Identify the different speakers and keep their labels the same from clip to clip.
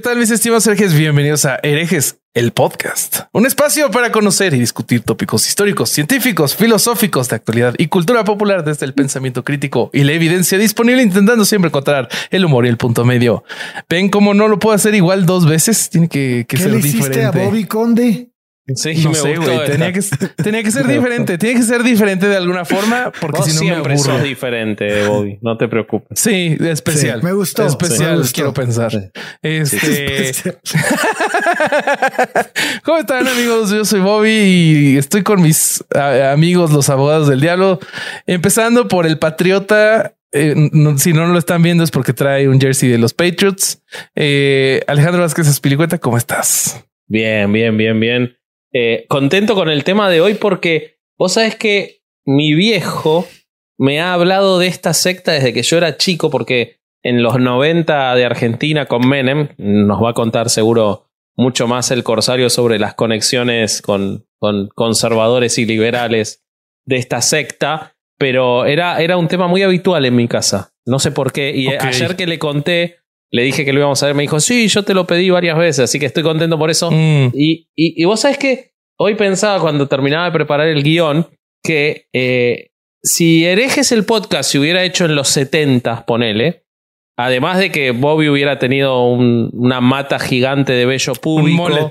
Speaker 1: ¿Qué tal mis estimados herejes? Bienvenidos a Herejes, el podcast. Un espacio para conocer y discutir tópicos históricos, científicos, filosóficos de actualidad y cultura popular desde el pensamiento crítico y la evidencia disponible intentando siempre encontrar el humor y el punto medio. ¿Ven cómo no lo puedo hacer igual dos veces? Tiene que, que
Speaker 2: ¿Qué
Speaker 1: ser
Speaker 2: le hiciste
Speaker 1: diferente.
Speaker 2: a Bobby Conde?
Speaker 3: Sí,
Speaker 1: No
Speaker 3: me
Speaker 1: sé, güey. Tenía que, tenía que ser diferente. Tiene que ser diferente de alguna forma porque si no me
Speaker 3: siempre
Speaker 1: aburro.
Speaker 3: sos diferente, Bobby. No te preocupes.
Speaker 1: Sí, especial.
Speaker 2: Sí, me gustó,
Speaker 1: Especial,
Speaker 2: me gustó.
Speaker 1: quiero pensar.
Speaker 3: Sí.
Speaker 1: Este. ¿Cómo están, amigos? Yo soy Bobby y estoy con mis amigos, los abogados del diablo. Empezando por el Patriota. Eh, no- si no lo están viendo es porque trae un jersey de los Patriots. Eh, Alejandro Vázquez Espilicueta, ¿cómo estás?
Speaker 3: Bien, bien, bien, bien. Eh, contento con el tema de hoy porque vos sabés que mi viejo me ha hablado de esta secta desde que yo era chico porque en los 90 de Argentina con Menem nos va a contar seguro mucho más el Corsario sobre las conexiones con, con conservadores y liberales de esta secta, pero era, era un tema muy habitual en mi casa. No sé por qué. Y ayer que le conté, le dije que lo íbamos a ver, me dijo, sí, yo te lo pedí varias veces, así que estoy contento por eso.
Speaker 1: Mm,
Speaker 3: Y, y, y vos sabés que hoy pensaba cuando terminaba de preparar el guion que eh, si herejes el podcast se hubiera hecho en los 70, ponele, además de que Bobby hubiera tenido un- una mata gigante de vello
Speaker 1: un
Speaker 3: público,
Speaker 1: mullet.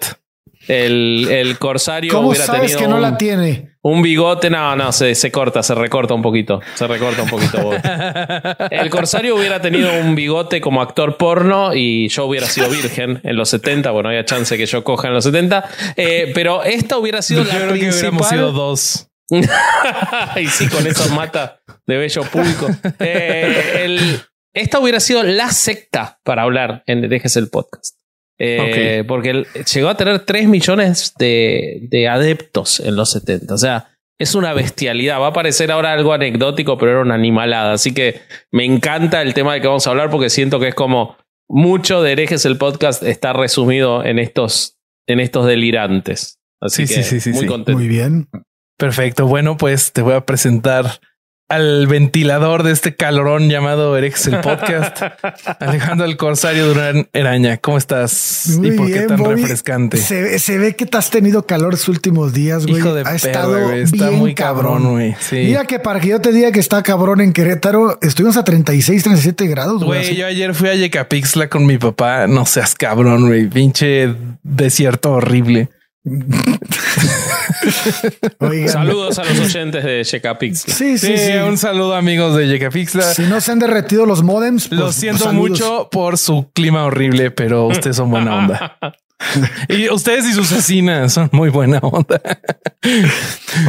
Speaker 3: El, el corsario
Speaker 2: ¿Cómo
Speaker 3: hubiera
Speaker 2: sabes
Speaker 3: tenido
Speaker 2: que no
Speaker 3: un,
Speaker 2: la tiene?
Speaker 3: un bigote, no, no, se, se corta, se recorta un poquito, se recorta un poquito. Bobby. El corsario hubiera tenido un bigote como actor porno y yo hubiera sido virgen en los 70. Bueno, había chance que yo coja en los 70. eh, pero esta hubiera sido
Speaker 1: Yo
Speaker 3: la
Speaker 1: creo que hubiéramos sido
Speaker 3: principal.
Speaker 1: dos.
Speaker 3: y sí, con esa mata de bello público. Eh, el- esta hubiera sido la secta para hablar en Dejes el podcast. Eh, Porque llegó a tener 3 millones de, de adeptos en los 70. O sea, es una bestialidad. Va a parecer ahora algo anecdótico, pero era una animalada. Así que me encanta el tema de que vamos a hablar porque siento que es como mucho de herejes el podcast está resumido en estos, en estos delirantes. Así
Speaker 1: Sí,
Speaker 3: que
Speaker 1: sí, sí, sí,
Speaker 3: muy
Speaker 1: sí.
Speaker 3: contento.
Speaker 2: Muy bien.
Speaker 1: Perfecto. Bueno, pues te voy a presentar al ventilador de este calorón llamado Erex el podcast, Alejandro el Corsario Durán Eraña. ¿Cómo estás?
Speaker 2: Muy
Speaker 1: ¿Y por qué
Speaker 2: bien,
Speaker 1: tan
Speaker 2: Bobby.
Speaker 1: refrescante?
Speaker 2: Se, ve- se ve que te has tenido calor los últimos días, güey.
Speaker 1: Hijo de
Speaker 2: ha estado
Speaker 1: güey. Está
Speaker 2: bien
Speaker 1: muy cabrón, güey. Sí.
Speaker 2: Mira que para que yo te diga que está cabrón en Querétaro, estuvimos a 36, 37 grados, güey.
Speaker 1: Güey, yo ayer fui a Yecapixtla con mi papá. No seas cabrón, güey. Pinche desierto horrible.
Speaker 2: Oigan,
Speaker 3: Saludos a los oyentes de Checapix.
Speaker 2: Sí, sí,
Speaker 1: Sí,
Speaker 2: sí.
Speaker 1: un saludo amigos de Yecapixtla.
Speaker 2: Si no se han derretido los modems, pues,
Speaker 1: Lo siento
Speaker 2: saludos.
Speaker 1: mucho por su clima horrible, pero ustedes son buena onda. y ustedes y sus vecinas son muy buena onda.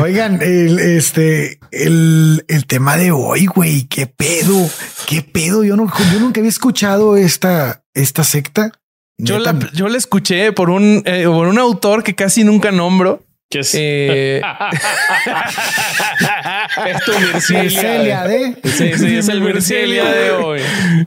Speaker 2: Oigan, el, este, el, el tema de hoy, güey, qué pedo, qué pedo. Yo, no, yo nunca había escuchado esta, esta secta.
Speaker 1: Yo la, yo la escuché por un, eh, por un autor que casi nunca nombro.
Speaker 3: Que es,
Speaker 1: Eh,
Speaker 3: es tu Mircelia.
Speaker 2: Mircelia de.
Speaker 3: Sí, sí, es el Mircelia de hoy.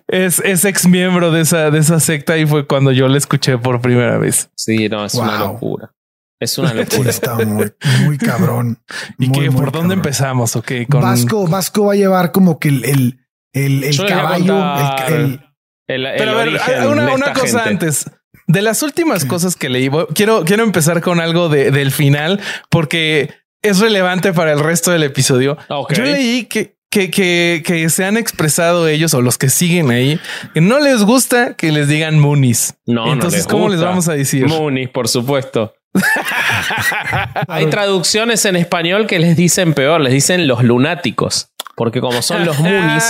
Speaker 1: es, es ex miembro de esa, de esa secta y fue cuando yo la escuché por primera vez.
Speaker 3: Sí, no, es una locura. Es una locura.
Speaker 2: está muy, muy cabrón.
Speaker 1: ¿Y
Speaker 2: Muy,
Speaker 1: qué,
Speaker 2: muy
Speaker 1: por dónde
Speaker 2: cabrón.
Speaker 1: empezamos? Ok, con
Speaker 2: Vasco, Vasco va a llevar como que el, el, el, caballo, el, el-
Speaker 3: El,
Speaker 1: Pero a ver, una, una cosa
Speaker 3: gente.
Speaker 1: antes. De las últimas cosas que leí, quiero, quiero empezar con algo de- del final porque es relevante para el resto del episodio.
Speaker 3: Ok.
Speaker 1: Yo leí que, que, que, que se han expresado ellos o los que siguen ahí que no les gusta que les digan Moonies.
Speaker 3: No, no
Speaker 1: Entonces,
Speaker 3: les
Speaker 1: ¿cómo les vamos a decir?
Speaker 3: Moonies, por supuesto. Hay traducciones en español que les dicen peor, les dicen los lunáticos. Porque como son los Moonies,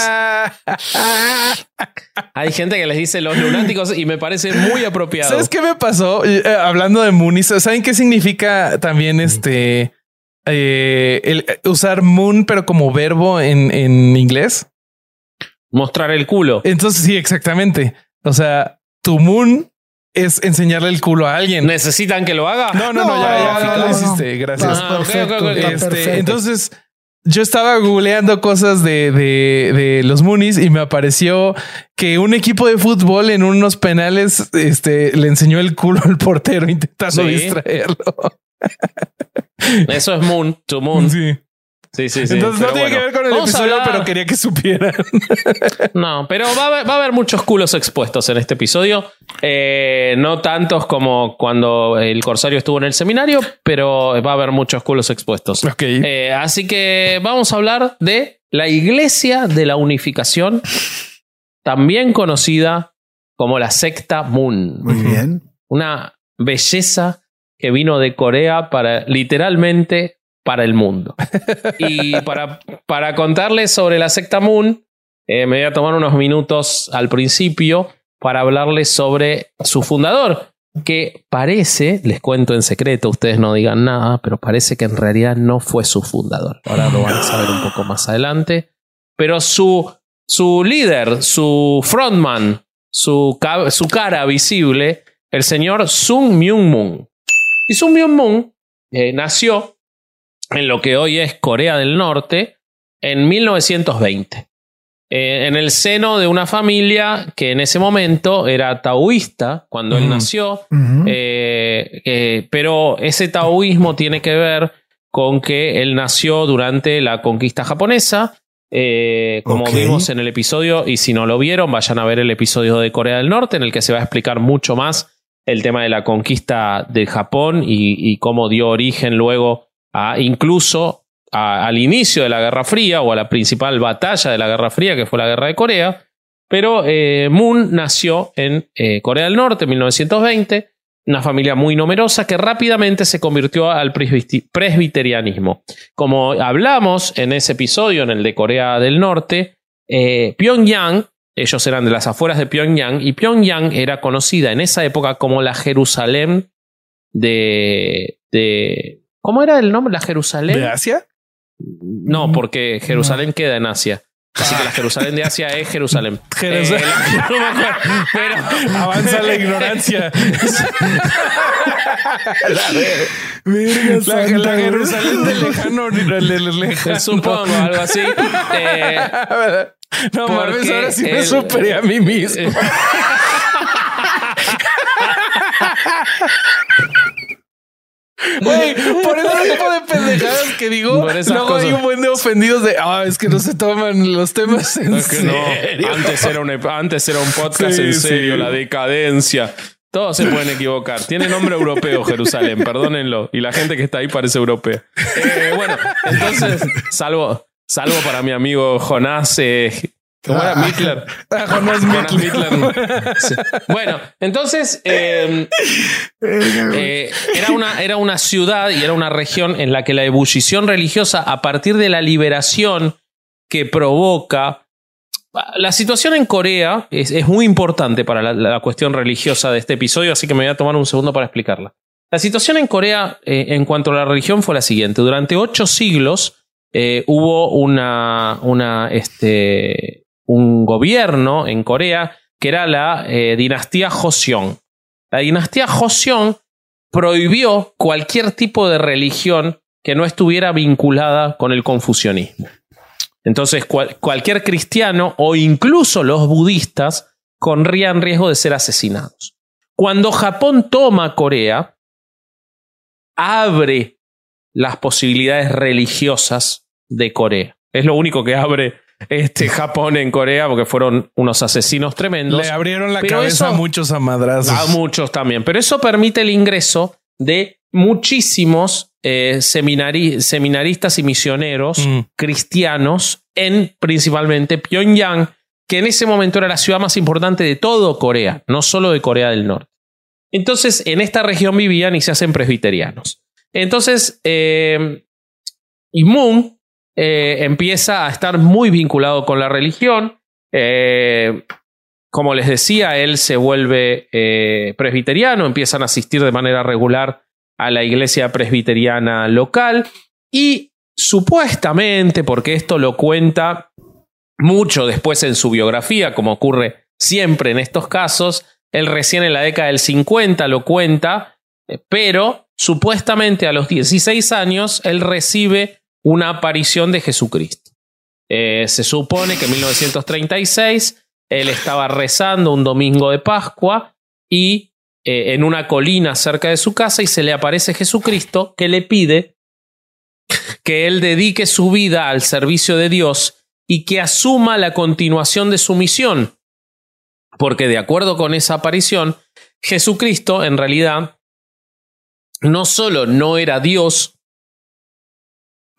Speaker 3: hay gente que les dice los lunáticos y me parece muy apropiado.
Speaker 1: ¿Sabes qué me pasó? Eh, hablando de Moonies, ¿saben qué significa también este eh, el usar moon, pero como verbo en, en inglés?
Speaker 3: Mostrar el culo.
Speaker 1: Entonces, sí, exactamente. O sea, tu moon es enseñarle el culo a alguien.
Speaker 3: ¿Necesitan que lo haga?
Speaker 1: No, no, no, ya, ya,
Speaker 2: No,
Speaker 1: ya lo
Speaker 2: no,
Speaker 1: hiciste. Gracias.
Speaker 3: Ah,
Speaker 1: Este,
Speaker 2: perfecto.
Speaker 1: entonces, yo estaba googleando cosas de, de, de los Moonies y me apareció que un equipo de fútbol en unos penales este, le enseñó el culo al portero intentando
Speaker 3: Sí.
Speaker 1: distraerlo.
Speaker 3: Eso es Moon, to Moon.
Speaker 1: Sí.
Speaker 3: Sí, sí, sí.
Speaker 1: Entonces no
Speaker 3: Pero
Speaker 1: tiene que ver con el
Speaker 3: vamos
Speaker 1: episodio, pero quería que supieran.
Speaker 3: No, pero va a, haber, va a haber muchos culos expuestos en este episodio. Eh, no tantos como cuando el Corsario estuvo en el seminario, pero va a haber muchos culos expuestos. Eh, así que vamos a hablar de la Iglesia de la Unificación, también conocida como la secta Moon.
Speaker 2: Muy bien.
Speaker 3: Una belleza que vino de Corea para literalmente para el mundo. Y para, para contarles sobre la secta Moon, eh, me voy a tomar unos minutos al principio para hablarles sobre su fundador, que parece, les cuento en secreto, ustedes no digan nada, pero parece que en realidad no fue su fundador. Ahora lo van a saber un poco más adelante. Pero su, su líder, su frontman, su, su cara visible, el señor Sung Myung Moon. Y Sung Myung Moon eh, nació en lo que hoy es Corea del Norte en 1920. Eh, en el seno de una familia que en ese momento era taoísta cuando él nació, eh, eh, pero ese taoísmo tiene que ver con que él nació durante la conquista japonesa. eh, como vimos en el episodio, y si no lo vieron, vayan a ver el episodio de Corea del Norte, en el que se va a explicar mucho más el tema de la conquista de Japón y, y cómo dio origen luego a incluso al inicio de la Guerra Fría o a la principal batalla de la Guerra Fría, que fue la Guerra de Corea. Pero eh, Moon nació en eh, Corea del Norte en 1920, una familia muy numerosa que rápidamente se convirtió al presbiterianismo. Como hablamos en ese episodio, en el de Corea del Norte, eh, Pyongyang, ellos eran de las afueras de Pyongyang, y Pyongyang era conocida en esa época como la Jerusalén de ¿Cómo era el nombre? ¿La Jerusalén?
Speaker 1: ¿De Asia?
Speaker 3: No, porque Jerusalén queda en Asia. Así que la Jerusalén de Asia es Jerusalén.
Speaker 1: Jerusalén.
Speaker 3: Eh, la- no me acuerdo, pero
Speaker 1: Avanza la ignorancia. La,
Speaker 2: santa,
Speaker 1: la
Speaker 2: güey.
Speaker 1: Jerusalén del lejano. lejano.
Speaker 3: supongo algo así. Eh,
Speaker 1: no mames, ahora sí me superé a mí mismo. Güey, por ese tipo de pendejadas que digo, luego hay
Speaker 3: cosas.
Speaker 1: un buen de ofendidos de, ah, es que no se toman los temas en
Speaker 3: es que no,
Speaker 1: serio.
Speaker 3: antes era un, antes era un podcast
Speaker 1: Sí,
Speaker 3: en serio,
Speaker 1: sí.
Speaker 3: la decadencia. Todos se pueden equivocar. Tiene nombre europeo Jerusalén, perdónenlo. Y la gente que está ahí parece europea. Eh, bueno, entonces, salvo, salvo para mi amigo Jonás. eh, ¿Cómo era? Mitler.
Speaker 1: Ah, Jonás Mittler.
Speaker 3: Mittler. Sí. Bueno, entonces eh,
Speaker 2: güey.
Speaker 3: eh, era, una, era una ciudad y era una región en la que la ebullición religiosa, a partir de la liberación que provoca. La situación en Corea es, es muy importante para la, la cuestión religiosa de este episodio, así que me voy a tomar un segundo para explicarla. La situación en Corea eh, en cuanto a la religión fue la siguiente. Durante ocho siglos eh, hubo una, una, este, un gobierno en Corea que era la eh, dinastía Joseon. La dinastía Joseon prohibió cualquier tipo de religión que no estuviera vinculada con el confucianismo. Entonces, cual- cualquier cristiano o incluso los budistas corrían riesgo de ser asesinados. Cuando Japón toma Corea, abre las posibilidades religiosas de Corea. Es lo único que abre este Japón en Corea porque fueron unos asesinos tremendos.
Speaker 1: Le abrieron la
Speaker 3: Pero
Speaker 1: cabeza
Speaker 3: eso-
Speaker 1: a muchos amadrazos.
Speaker 3: A muchos también. Pero eso permite el ingreso de muchísimos eh, seminari- seminaristas y misioneros
Speaker 1: Mm.
Speaker 3: cristianos en principalmente Pyongyang, que en ese momento era la ciudad más importante de todo Corea, no solo de Corea del Norte. Entonces, en esta región vivían y se hacen presbiterianos. Entonces, eh, y Moon eh, empieza a estar muy vinculado con la religión. Eh, como les decía, él se vuelve eh, presbiteriano, empiezan a asistir de manera regular a la iglesia presbiteriana local y supuestamente, porque esto lo cuenta mucho después en su biografía, como ocurre siempre en estos casos, él recién en la década del 50 lo cuenta, pero supuestamente a los 16 años él recibe una aparición de Jesucristo. Eh, se supone que en 1936 él estaba rezando un domingo de Pascua y eh, en una colina cerca de su casa y se le aparece Jesucristo que le pide que él dedique su vida al servicio de Dios y que asuma la continuación de su misión. Porque de acuerdo con esa aparición, Jesucristo en realidad no solo no era Dios,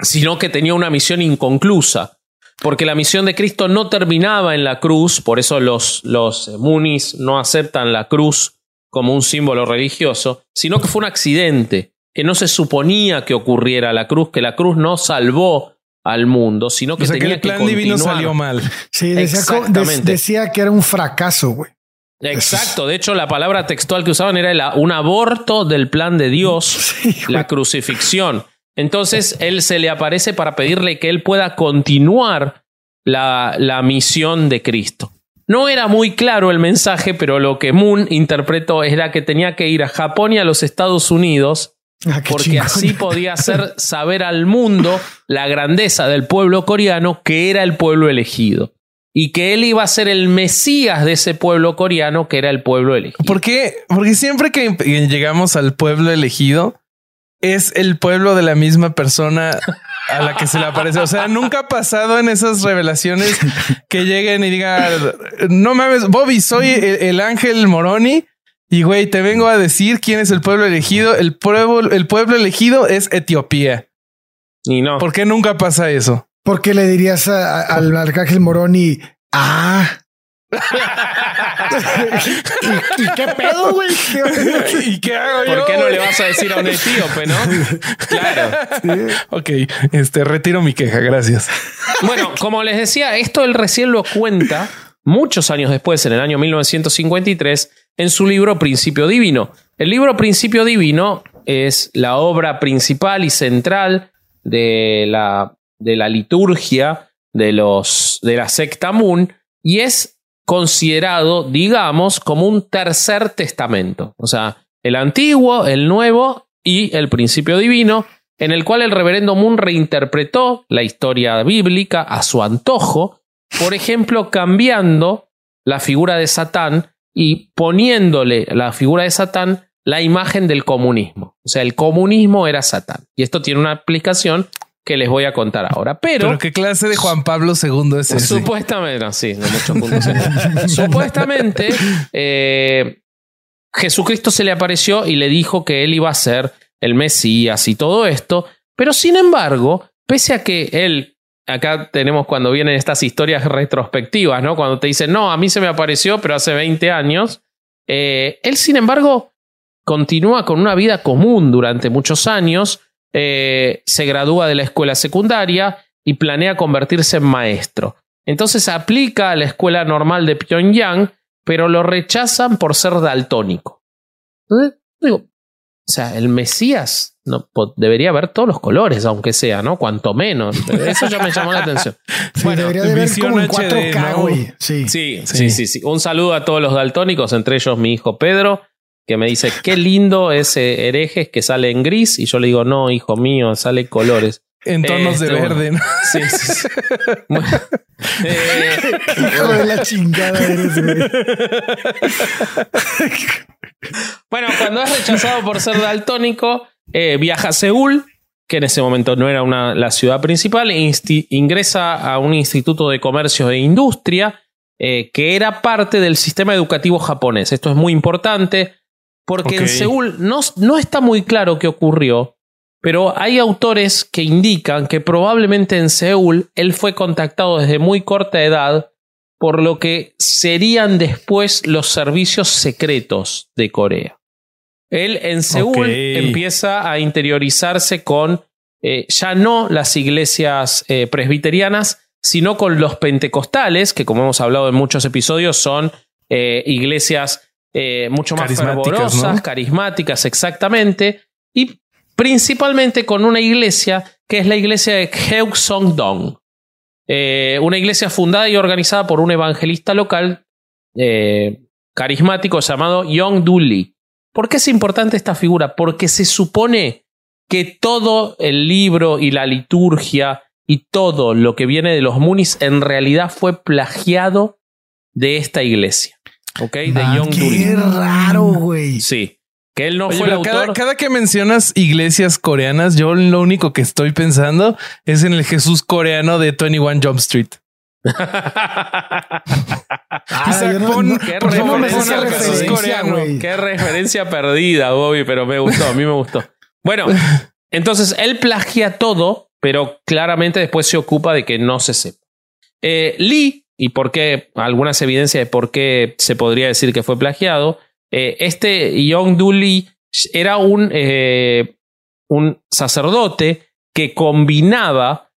Speaker 3: sino que tenía una misión inconclusa. Porque la misión de Cristo no terminaba en la cruz, por eso los, los munis no aceptan la cruz como un símbolo religioso, sino que fue un accidente, que no se suponía que ocurriera la cruz, que la cruz no salvó al mundo, sino que tenía
Speaker 1: que el plan divino salió mal.
Speaker 2: Sí, decía, que era un fracaso, güey.
Speaker 3: Exacto, de hecho la palabra textual que usaban era un aborto del plan de Dios, la crucifixión. Entonces él se le aparece para pedirle que él pueda continuar la, la misión de Cristo. No era muy claro el mensaje, pero lo que Moon interpretó era que tenía que ir a Japón y a los Estados Unidos, ah, porque así podía hacer saber al mundo la grandeza del pueblo coreano, que era el pueblo elegido. Y que él iba a ser el mesías de ese pueblo coreano, que era el pueblo elegido.
Speaker 1: ¿Por qué? Porque siempre que llegamos al pueblo elegido, es el pueblo de la misma persona a la que se le aparece. O sea, nunca ha pasado en esas revelaciones que lleguen y digan, no mames, Bobby, soy el, ángel Moroni. Y güey, te vengo a decir quién es el pueblo elegido. El pueblo, el pueblo elegido es Etiopía.
Speaker 3: Y no.
Speaker 1: ¿Por qué nunca pasa eso?
Speaker 2: Porque le dirías al arcángel Moroni, ah, ¿Y, qué pedo, güey?
Speaker 1: ¿Y qué hago
Speaker 3: ¿Por qué no le vas a decir a un etíope, no?
Speaker 1: Claro. Ok, este, retiro mi queja, gracias.
Speaker 3: Bueno, como les decía, esto él recién lo cuenta muchos años después, en el año 1953, en su libro Principio Divino. El libro Principio Divino es la obra principal y central de la, de la liturgia de, los, de la secta Moon y es considerado, digamos, como un tercer testamento. O sea, el antiguo, el nuevo y el principio divino, en el cual el reverendo Moon reinterpretó la historia bíblica a su antojo, por ejemplo, cambiando la figura de Satán y poniéndole la figura de Satán la imagen del comunismo. O sea, el comunismo era Satán. Y esto tiene una aplicación que les voy a contar ahora. Pero,
Speaker 1: qué clase de Juan Pablo II es ese?
Speaker 3: Supuestamente, sí, de muchos puntos. supuestamente, eh, Jesucristo se le apareció y le dijo que él iba a ser el Mesías y todo esto. Pero sin embargo, pese a que él, acá tenemos cuando vienen estas historias retrospectivas, ¿no? Cuando te dicen, no, a mí se me apareció, pero hace 20 años. Eh, él, sin embargo, continúa con una vida común durante muchos años eh, se gradúa de la escuela secundaria y planea convertirse en maestro. Entonces aplica a la escuela normal de Pyongyang, pero lo rechazan por ser daltónico. digo, o sea, el Mesías no, debería ver todos los colores, aunque sea, ¿no? Cuanto menos. Eso ya me llamó la atención.
Speaker 2: bueno, debería de ver como en 4K,
Speaker 3: sí, sí, sí, sí. Un saludo a todos los daltónicos, entre ellos mi hijo Pedro que me dice, qué lindo ese herejes que sale en gris. Y yo le digo, no, hijo mío, sale
Speaker 1: colores. En tonos de este, verde. ¿no? Sí,
Speaker 2: sí, eh, hijo de la chingada eres,
Speaker 3: bueno, cuando es rechazado por ser daltónico, eh, viaja a Seúl, que en ese momento no era una, la ciudad principal, e ingresa a un instituto de comercio e industria, eh, que era parte del sistema educativo japonés. Esto es muy importante porque en Seúl no, no está muy claro qué ocurrió, pero hay autores que indican que probablemente en Seúl él fue contactado desde muy corta edad por lo que serían después los servicios secretos de Corea. Él en Seúl empieza a interiorizarse con eh, ya no las iglesias eh, presbiterianas, sino con los pentecostales, que como hemos hablado en muchos episodios son eh, iglesias eh, mucho más fervorosas, carismáticas, exactamente, y principalmente con una iglesia que es la iglesia de Heusong-dong, eh, una iglesia fundada y organizada por un evangelista local eh, carismático llamado Yong Du Lee. ¿Por qué es importante esta figura? Porque se supone que todo el libro y la liturgia y todo lo que viene de los Munis en realidad fue plagiado de esta iglesia. ¿Ok? De
Speaker 2: Young Qué raro, güey.
Speaker 3: Sí. Que él no fue el
Speaker 1: cada,
Speaker 3: autor.
Speaker 1: cada que mencionas iglesias coreanas, yo lo único que estoy pensando es en el Jesús coreano de 21 Jump Street.
Speaker 2: Ah,
Speaker 1: Isaac,
Speaker 2: yo no-
Speaker 1: pon-
Speaker 2: no-
Speaker 3: qué referencia Jesús
Speaker 1: coreano.
Speaker 3: Qué referencia perdida, Bobby, pero me gustó, a mí me gustó. Bueno, entonces él plagia todo, pero claramente después se ocupa de que no se sepa. Eh, Lee, y por qué, algunas evidencias de por qué se podría decir que fue plagiado, eh, este Yong-Du Lee era un, eh, un sacerdote que combinaba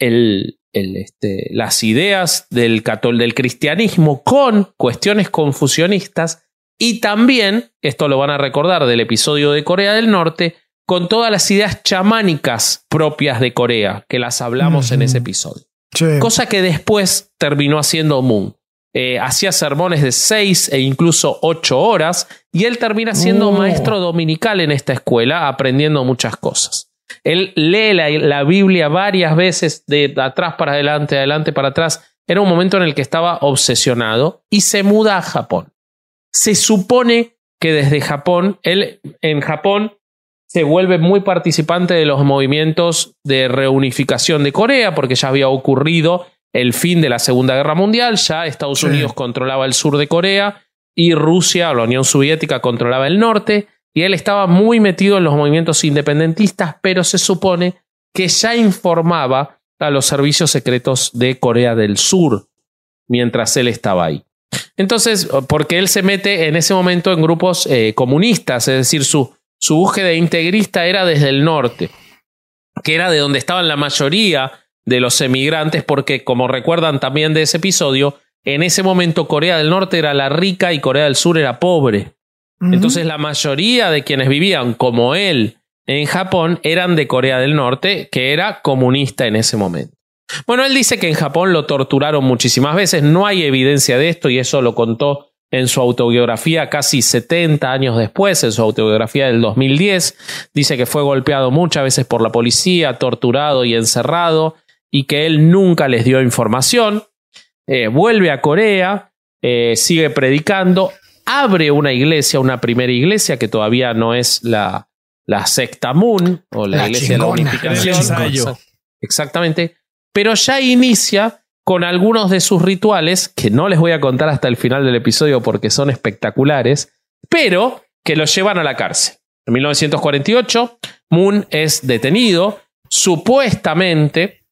Speaker 3: el, el, este, las ideas del, catol del cristianismo con cuestiones confusionistas y también, esto lo van a recordar del episodio de Corea del Norte, con todas las ideas chamánicas propias de Corea, que las hablamos en ese episodio.
Speaker 2: Sí.
Speaker 3: Cosa que después terminó haciendo Moon. Eh, hacía sermones de seis e incluso ocho horas y él termina siendo
Speaker 1: Oh.
Speaker 3: maestro dominical en esta escuela, aprendiendo muchas cosas. Él lee la, la Biblia varias veces de atrás para adelante, adelante para atrás. Era un momento en el que estaba obsesionado y se muda a Japón. Se supone que desde Japón, él en Japón se vuelve muy participante de los movimientos de reunificación de Corea, porque ya había ocurrido el fin de la Segunda Guerra Mundial, ya Estados
Speaker 2: Sí.
Speaker 3: Unidos controlaba el sur de Corea y Rusia, la Unión Soviética, controlaba el norte, y él estaba muy metido en los movimientos independentistas, pero se supone que ya informaba a los servicios secretos de Corea del Sur mientras él estaba ahí. Entonces, porque él se mete en ese momento en grupos eh, comunistas, es decir, su, su búsqueda integrista era desde el norte, que era de donde estaban la mayoría de los emigrantes, porque como recuerdan también de ese episodio, en ese momento Corea del Norte era la rica y Corea del Sur era pobre. Entonces la mayoría de quienes vivían como él en Japón eran de Corea del Norte, que era comunista en ese momento. Bueno, él dice que en Japón lo torturaron muchísimas veces, no hay evidencia de esto y eso lo contó en su autobiografía casi 70 años después, en su autobiografía del 2010. Dice que fue golpeado muchas veces por la policía, torturado y encerrado y que él nunca les dio información. Eh, vuelve a Corea, eh, sigue predicando, abre una iglesia, una primera iglesia que todavía no es la, la secta Moon o la,
Speaker 2: La
Speaker 3: iglesia
Speaker 2: chingona,
Speaker 3: de la unificación. Exactamente. Pero ya inicia con algunos de sus rituales, que no les voy a contar hasta el final del episodio porque son espectaculares, pero que lo llevan a la cárcel. En 1948, Moon es detenido, supuestamente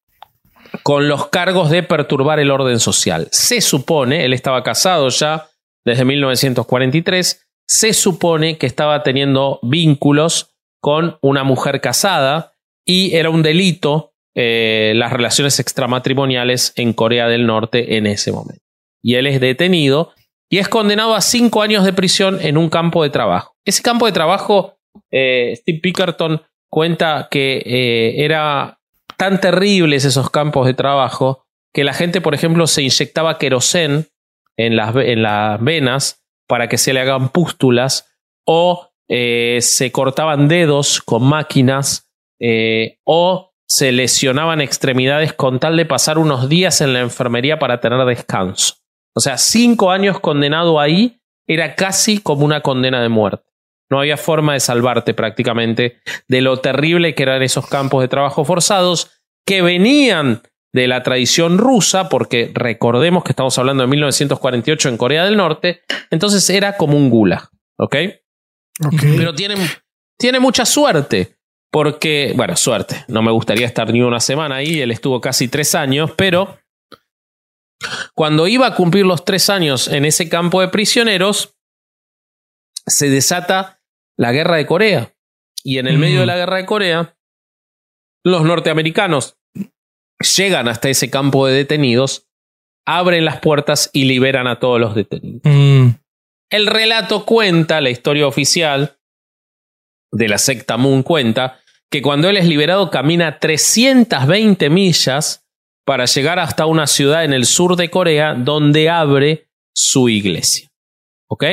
Speaker 3: con los cargos de perturbar el orden social. Se supone, él estaba casado ya desde 1943, se supone que estaba teniendo vínculos con una mujer casada y era un delito eh, las relaciones extramatrimoniales en Corea del Norte en ese momento. Y él es detenido y es condenado a cinco años de prisión en un campo de trabajo. Ese campo de trabajo, eh, Steve Pickerton cuenta que eh, era tan terribles esos campos de trabajo que la gente, por ejemplo, se inyectaba querosén en las, ve- en las venas para que se le hagan pústulas o eh, se cortaban dedos con máquinas o se lesionaban extremidades con tal de pasar unos días en la enfermería para tener descanso. O sea, cinco años condenado ahí era casi como una condena de muerte. No había forma de salvarte prácticamente de lo terrible que eran esos campos de trabajo forzados que venían de la tradición rusa, porque recordemos que estamos hablando de 1948 en Corea del Norte, entonces era como un gulag, ¿ok?
Speaker 2: Ok.
Speaker 3: Pero tiene, tiene mucha suerte, porque, bueno, suerte, no me gustaría estar ni una semana ahí, él estuvo casi tres años, pero cuando iba a cumplir los tres años en ese campo de prisioneros, se desata la guerra de Corea. Y en el
Speaker 1: Mm.
Speaker 3: medio de la guerra de Corea, los norteamericanos llegan hasta ese campo de detenidos, abren las puertas y liberan a todos los detenidos.
Speaker 1: Mm.
Speaker 3: El relato cuenta, la historia oficial de la secta Moon cuenta, que cuando él es liberado camina 320 millas para llegar hasta una ciudad en el sur de Corea donde abre su iglesia. ¿Ok?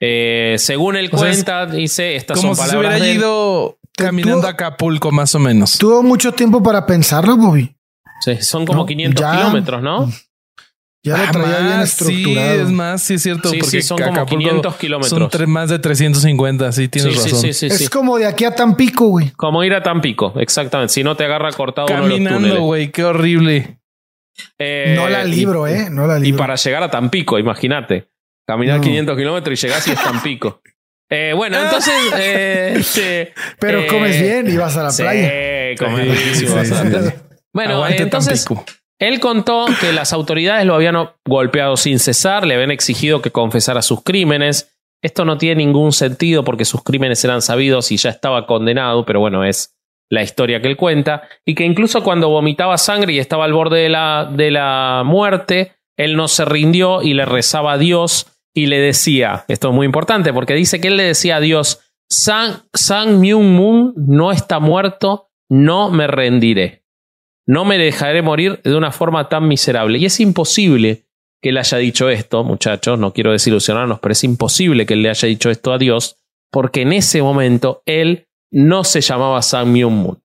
Speaker 3: Eh, según él
Speaker 1: O sea, es
Speaker 3: cuenta, dice, estas
Speaker 1: Como
Speaker 3: son
Speaker 1: si se
Speaker 3: palabras
Speaker 1: hubiera
Speaker 3: de él.
Speaker 1: ido caminando a Acapulco, más o menos.
Speaker 2: Tuvo mucho tiempo para pensarlo, Bobby.
Speaker 3: Sí, son como
Speaker 2: No,
Speaker 3: 500
Speaker 2: ya.
Speaker 3: kilómetros, ¿no?
Speaker 2: Ya lo
Speaker 1: Ah,
Speaker 2: traía bien
Speaker 1: más, Sí,
Speaker 2: estructurado.
Speaker 1: es más, sí es cierto.
Speaker 3: Sí,
Speaker 1: porque
Speaker 3: sí, son como
Speaker 1: Acapulco
Speaker 3: 500 kilómetros.
Speaker 1: Son más de 350, sí, tienes
Speaker 3: sí, sí,
Speaker 1: razón.
Speaker 3: sí, sí,
Speaker 2: es
Speaker 3: sí.
Speaker 2: como de aquí a Tampico, güey.
Speaker 3: Como ir a Tampico, exactamente. Si no te agarra cortado uno de los
Speaker 1: Caminando, güey, qué horrible.
Speaker 3: Eh,
Speaker 2: no la
Speaker 3: y-
Speaker 2: libro, eh. No la
Speaker 3: Y
Speaker 2: libro.
Speaker 3: para llegar a Tampico, imagínate. Caminar
Speaker 2: No.
Speaker 3: 500 kilómetros y llegás y es Tampico. Eh, bueno, entonces. eh, este,
Speaker 2: Pero
Speaker 3: eh,
Speaker 2: comes bien y vas a la
Speaker 3: sí,
Speaker 2: playa.
Speaker 3: comes
Speaker 1: Sí,
Speaker 3: riquísimo,
Speaker 1: sí,
Speaker 3: bastante.
Speaker 1: sí.
Speaker 3: Bueno,
Speaker 1: Aguante
Speaker 3: entonces
Speaker 1: Tampico.
Speaker 3: Él contó que las autoridades lo habían golpeado sin cesar, le habían exigido que confesara sus crímenes. Esto no tiene ningún sentido porque sus crímenes eran sabidos y ya estaba condenado, pero bueno, es la historia que él cuenta. Y que incluso cuando vomitaba sangre y estaba al borde de la, de la muerte, él no se rindió y le rezaba a Dios y le decía, esto es muy importante porque dice que él le decía a Dios, San, San Myung Moon no está muerto, no me rendiré. No me dejaré morir de una forma tan miserable. Y es imposible que él haya dicho esto, muchachos, no quiero desilusionarnos, pero es imposible que él le haya dicho esto a Dios, porque en ese momento él no se llamaba San Myung Moon.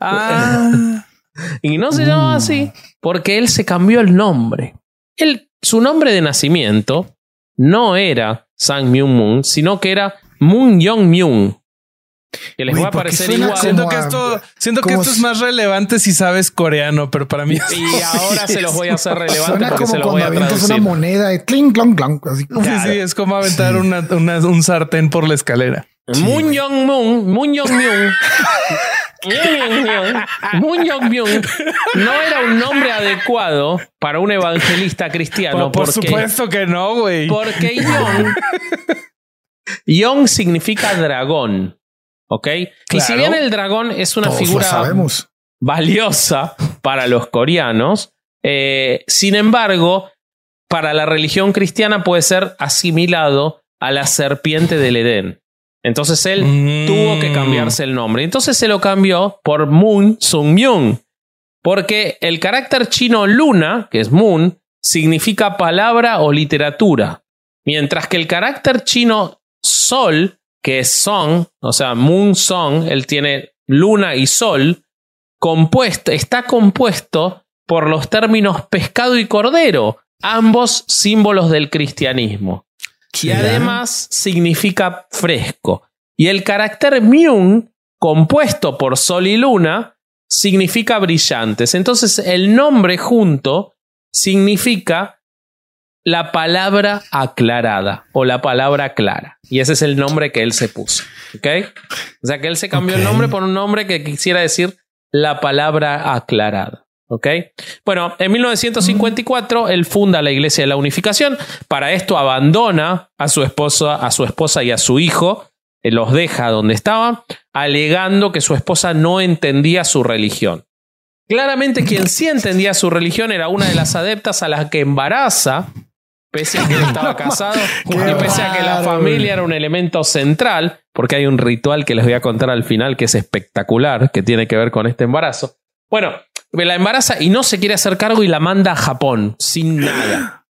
Speaker 1: Ah,
Speaker 3: Y no se llamaba así porque él se cambió el nombre. Él, su nombre de nacimiento no era Sang Myung Moon, sino que era Moon Young Myung. Que les
Speaker 2: Güey,
Speaker 3: va a
Speaker 2: ¿por qué
Speaker 3: parecer igual.
Speaker 1: siento que
Speaker 2: a-
Speaker 1: esto, siento que esto es más relevante si sabes coreano, pero para mí es-
Speaker 3: Y ahora se los voy a hacer relevantes
Speaker 2: Suena
Speaker 3: porque
Speaker 2: como
Speaker 3: se los voy
Speaker 2: cuando
Speaker 3: a
Speaker 2: avientas una
Speaker 3: traducir.
Speaker 2: moneda de clink, clonk, clonk, así.
Speaker 1: Sí, sí, es como aventar una- una- un sartén por la escalera.
Speaker 3: Moon Young Moon, Moon Young Myung. Moon Young Myung no era un nombre adecuado para un evangelista cristiano.
Speaker 1: por, por
Speaker 3: porque-
Speaker 1: supuesto que no, güey.
Speaker 3: Porque Yong. Yong significa dragón. ¿Ok? Y si bien el dragón es una figura
Speaker 2: sabemos.
Speaker 3: valiosa para los coreanos, eh, sin embargo, para la religión cristiana puede ser asimilado a la serpiente del Edén. Entonces él
Speaker 1: Mm.
Speaker 3: tuvo que cambiarse el nombre. Entonces se lo cambió por Moon Sung Myung. Porque el carácter chino luna, que es Moon, significa palabra o literatura. Mientras que el carácter chino sol, que es song, o sea, Moon Song, él tiene luna y sol, compuesto, está compuesto por los términos pescado y cordero, ambos símbolos del cristianismo. Y además significa fresco. Y el carácter Myung, compuesto por Sol y Luna, significa brillantes. Entonces el nombre junto significa la palabra aclarada o la palabra clara. Y ese es el nombre que él se puso. ¿Ok? O sea que él se cambió el
Speaker 2: Ok.
Speaker 3: nombre por un nombre que quisiera decir la palabra aclarada. ¿Ok? Bueno, en 1954 él funda la Iglesia de la Unificación. Para esto abandona a su esposa, a su esposa y a su hijo. eh, Los deja donde estaban, alegando que su esposa no entendía su religión. Claramente quien sí entendía su religión era una de las adeptas a la que embaraza, pese a que él estaba casado y pese a que la familia era un elemento central, porque hay un ritual que les voy a contar al final que es espectacular, que tiene que ver con este embarazo. Bueno, la embaraza y no se quiere hacer cargo y la manda a Japón sin nada.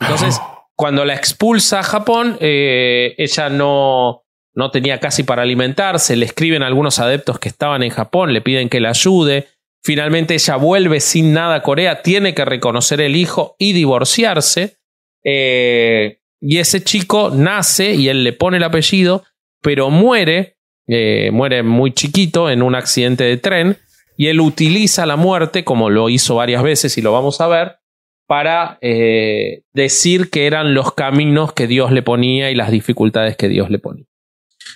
Speaker 3: Entonces, cuando la expulsa a Japón, eh, ella no, no tenía casi para alimentarse. Le escriben a algunos adeptos que estaban en Japón, le piden que la ayude. Finalmente ella vuelve sin nada a Corea, tiene que reconocer el hijo y divorciarse. Eh, y ese chico nace y él le pone el apellido, pero muere, eh, muere muy chiquito en un accidente de tren. Y él utiliza la muerte, como lo hizo varias veces y lo vamos a ver, para eh, decir que eran los caminos que Dios le ponía y las dificultades que Dios le ponía.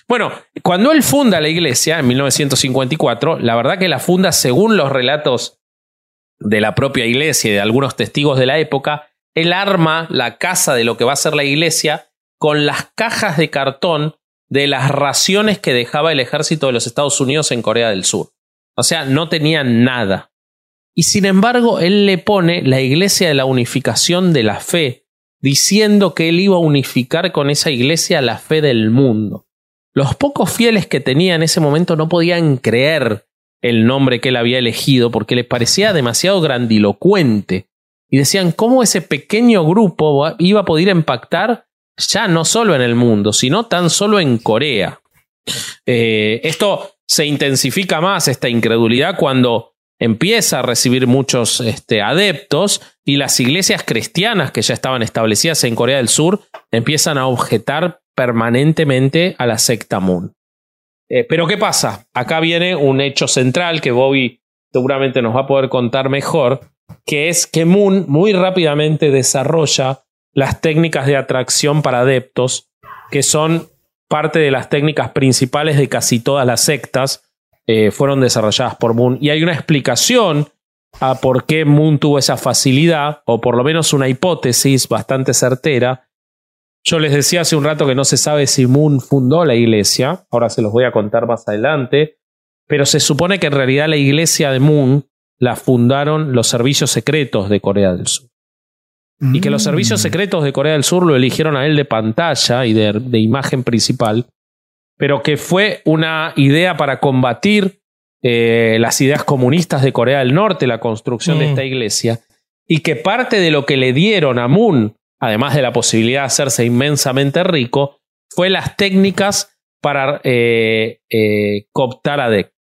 Speaker 3: Bueno, cuando él funda la iglesia en 1954, la verdad que la funda según los relatos de la propia iglesia y de algunos testigos de la época, él arma la casa de lo que va a ser la iglesia con las cajas de cartón de las raciones que dejaba el ejército de los Estados Unidos en Corea del Sur. O sea, no tenían nada. Y sin embargo, él le pone la iglesia de la unificación de la fe, diciendo que él iba a unificar con esa iglesia la fe del mundo. Los pocos fieles que tenía en ese momento no podían creer el nombre que él había elegido porque les parecía demasiado grandilocuente. Y decían, ¿cómo ese pequeño grupo iba a poder impactar ya no solo en el mundo, sino tan solo en Corea? Eh, esto se intensifica más, esta incredulidad, cuando empieza a recibir muchos este, adeptos y las iglesias cristianas que ya estaban establecidas en Corea del Sur empiezan a objetar permanentemente a la secta Moon. Eh, pero ¿qué pasa? Acá viene un hecho central que Bobby seguramente nos va a poder contar mejor, que es que Moon muy rápidamente desarrolla las técnicas de atracción para adeptos, que son parte de las técnicas principales de casi todas las sectas, eh, fueron desarrolladas por Moon. Y hay una explicación a por qué Moon tuvo esa facilidad, o por lo menos una hipótesis bastante certera. Yo les decía hace un rato que no se sabe si Moon fundó la iglesia, ahora se los voy a contar más adelante, pero se supone que en realidad la iglesia de Moon la fundaron los servicios secretos de Corea del Sur. Y que los servicios mm. secretos de Corea del Sur lo eligieron a él de pantalla y de imagen principal, pero que fue una idea para combatir eh, las ideas comunistas de Corea del Norte, la construcción de mm. esta iglesia, y que parte de lo que le dieron a Moon, además de la posibilidad de hacerse inmensamente rico, fue las técnicas para eh, eh, cooptar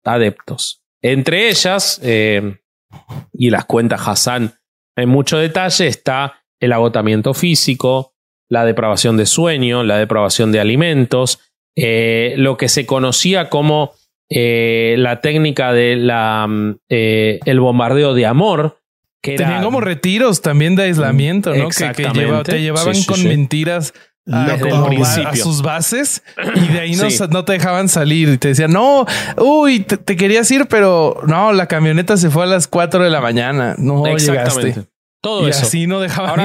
Speaker 3: adeptos. Entre ellas, y las cuenta Hassan en mucho detalle, está el agotamiento físico, la depravación de sueño, la depravación de alimentos, lo que se conocía como eh, la técnica de la, mm, eh, el bombardeo de amor. Que
Speaker 1: Tenían como retiros también de aislamiento, ¿no? Que, te llevaban con mentiras a, sus bases y de ahí no, te dejaban salir y te decían, no, uy, te, querías ir, pero no, la camioneta se fue a las 4 de la mañana. No llegaste.
Speaker 3: Todo eso.
Speaker 1: Así no dejaba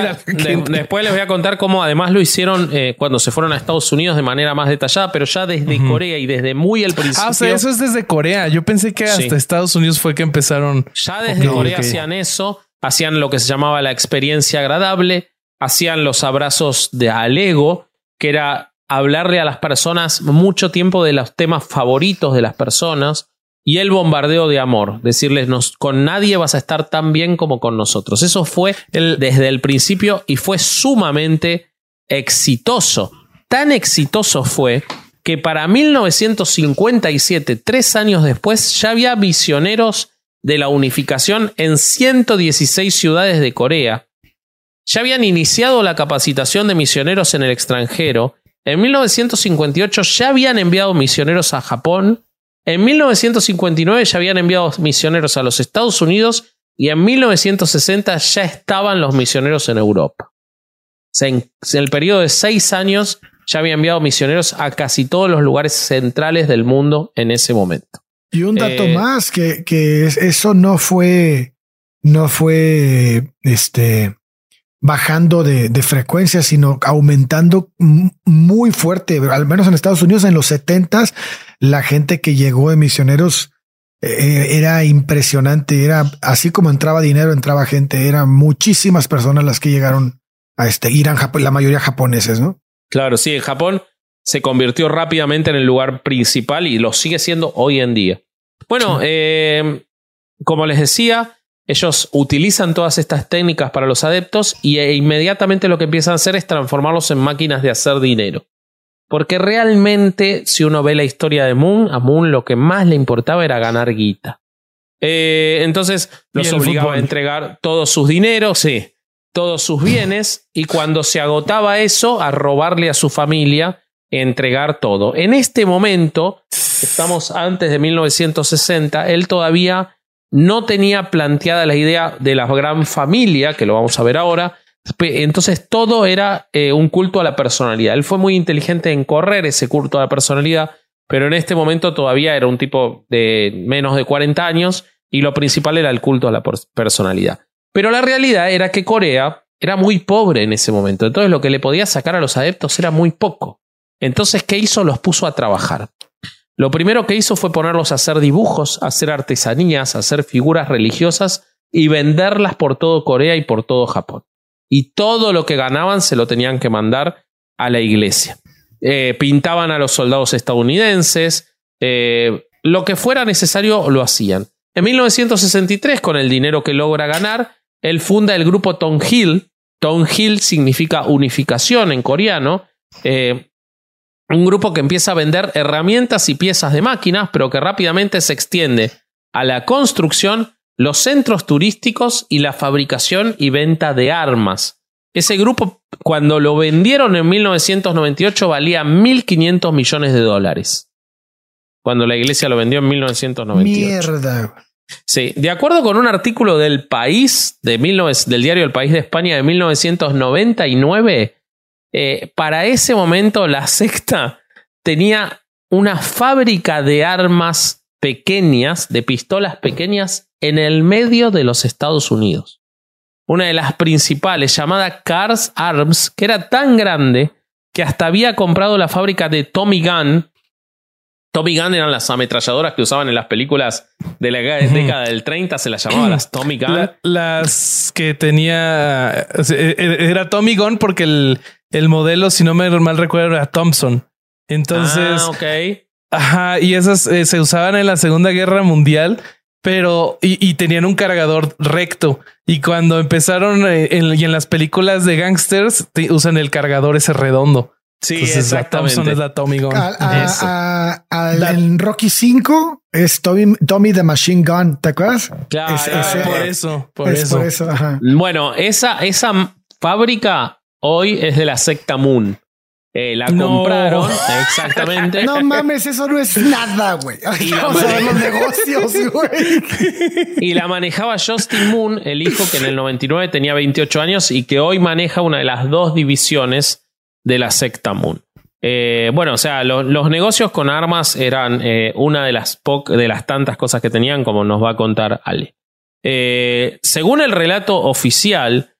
Speaker 3: Después les voy a contar cómo además lo hicieron eh, cuando se fueron a Estados Unidos de manera más detallada, pero ya desde Corea y desde muy al principio. Ah,
Speaker 1: o sea, eso es desde Corea. Yo pensé que hasta Estados Unidos fue que empezaron.
Speaker 3: Ya desde Corea hacían eso, hacían lo que se llamaba la experiencia agradable, hacían los abrazos de alego, que era hablarle a las personas mucho tiempo de los temas favoritos de las personas y el bombardeo de amor, decirles con nadie vas a estar tan bien como con nosotros. Eso fue desde el principio y fue sumamente exitoso. Tan exitoso fue que para 1957, tres años después, ya había misioneros de la unificación en 116 ciudades de Corea. Ya habían iniciado la capacitación de misioneros en el extranjero. En 1958 ya habían enviado misioneros a Japón en 1959 ya habían enviado misioneros a los Estados Unidos y en 1960 ya estaban los misioneros en Europa. O sea, en, el periodo de seis años ya había enviado misioneros a casi todos los lugares centrales del mundo en ese momento.
Speaker 2: Y un dato eh, más, que, que eso no fue, no fue, este, bajando de, de, frecuencia, sino aumentando muy fuerte, al menos en Estados Unidos en los 70 la gente que llegó de misioneros eh, era impresionante, era así como entraba dinero, entraba gente, eran muchísimas personas las que llegaron a este Irán, la mayoría japoneses, ¿no?
Speaker 3: Claro, sí, en Japón se convirtió rápidamente en el lugar principal y lo sigue siendo hoy en día. Bueno, eh, como les decía, ellos utilizan todas estas técnicas para los adeptos y e inmediatamente lo que empiezan a hacer es transformarlos en máquinas de hacer dinero. Porque realmente, si uno ve la historia de Moon, a Moon lo que más le importaba era ganar guita. Eh, entonces los obligaba a entregar todos sus dineros, sí, todos sus bienes, y cuando se agotaba eso, a robarle a su familia, entregar todo. En este momento, estamos antes de 1960, él todavía no tenía planteada la idea de la gran familia, que lo vamos a ver ahora. Entonces todo era eh, un culto a la personalidad. Él fue muy inteligente en correr ese culto a la personalidad, pero en este momento todavía era un tipo de menos de 40 años y lo principal era el culto a la personalidad. Pero la realidad era que Corea era muy pobre en ese momento, entonces lo que le podía sacar a los adeptos era muy poco. Entonces, ¿qué hizo? Los puso a trabajar. Lo primero que hizo fue ponerlos a hacer dibujos, a hacer artesanías, a hacer figuras religiosas y venderlas por todo Corea y por todo Japón. Y todo lo que ganaban se lo tenían que mandar a la iglesia. Eh, pintaban a los soldados estadounidenses, eh, lo que fuera necesario lo hacían. En 1963, con el dinero que logra ganar, él funda el grupo Tonghil. Tonghil significa unificación en coreano. Eh, un grupo que empieza a vender herramientas y piezas de máquinas, pero que rápidamente se extiende a la construcción, los centros turísticos y la fabricación y venta de armas. Ese grupo, cuando lo vendieron en 1998, valía 1.500 millones de dólares. Cuando la iglesia lo vendió en 1998.
Speaker 2: Mierda.
Speaker 3: Sí, de acuerdo con un artículo del País, de del diario El País de España de 1999, eh, para ese momento la secta tenía una fábrica de armas pequeñas, de pistolas pequeñas, en el medio de los Estados Unidos. Una de las principales, llamada Cars Arms, que era tan grande que hasta había comprado la fábrica de Tommy Gunn. Tommy Gun eran las ametralladoras que usaban en las películas de la década del 30, se las llamaba las Tommy Gun.
Speaker 1: las que tenía. E, e, era Tommy Gun porque el, el modelo, si no me mal recuerdo, era Thompson. Entonces.
Speaker 3: Ah, ok.
Speaker 1: Ajá, y esas eh, se usaban en la Segunda Guerra Mundial, pero y, tenían un cargador recto. Y cuando empezaron eh, en, y en las películas de gangsters, usan el cargador ese redondo.
Speaker 3: Sí, exactamente.
Speaker 1: Thompson es la Tommy Gun.
Speaker 2: en Rocky 5 es Tommy, Tommy, the Machine Gun, ¿te acuerdas?
Speaker 1: Claro, por eso, por eso.
Speaker 2: Por eso
Speaker 3: Bueno, esa, esa fábrica hoy es de la secta Moon. Eh, la compraron, exactamente.
Speaker 2: No mames, eso no es nada, güey. Y la los negocios, güey.
Speaker 3: Y la manejaba Justin Moon, el hijo que en el 99 tenía 28 años y que hoy maneja una de las dos divisiones de la secta Moon. Eh, bueno, o sea, los negocios con armas eran eh, una de las, de las tantas cosas que tenían, como nos va a contar Ale. según el relato oficial,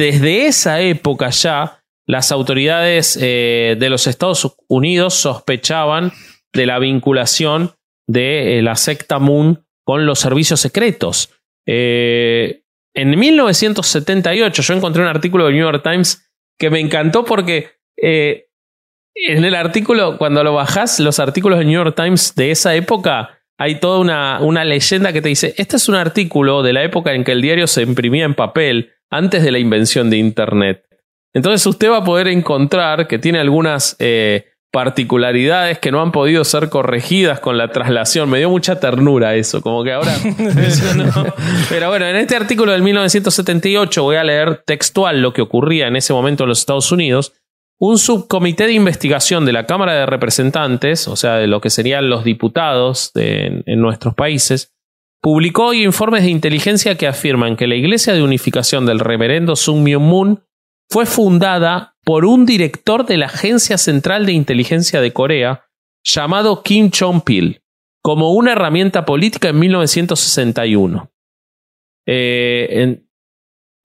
Speaker 3: desde esa época ya, las autoridades eh, de los Estados Unidos sospechaban de la vinculación de eh, la secta Moon con los servicios secretos. Eh, en 1978 yo encontré un artículo del New York Times que me encantó porque en el artículo, cuando lo bajás, los artículos del New York Times de esa época, hay toda una, una leyenda que te dice, este es un artículo de la época en que el diario se imprimía en papel antes de la invención de Internet. Entonces usted va a poder encontrar que tiene algunas eh, particularidades que no han podido ser corregidas con la traslación. Me dio mucha ternura eso, como que ahora... Pero bueno, en este artículo del 1978 voy a leer textual lo que ocurría en ese momento en los Estados Unidos. Un subcomité de investigación de la Cámara de Representantes, o sea, de lo que serían los diputados en nuestros países, publicó hoy informes de inteligencia que afirman que la Iglesia de Unificación del Reverendo Sung Myung Moon fue fundada por un director de la Agencia Central de Inteligencia de Corea llamado Kim Chong-pil como una herramienta política en 1961. Eh,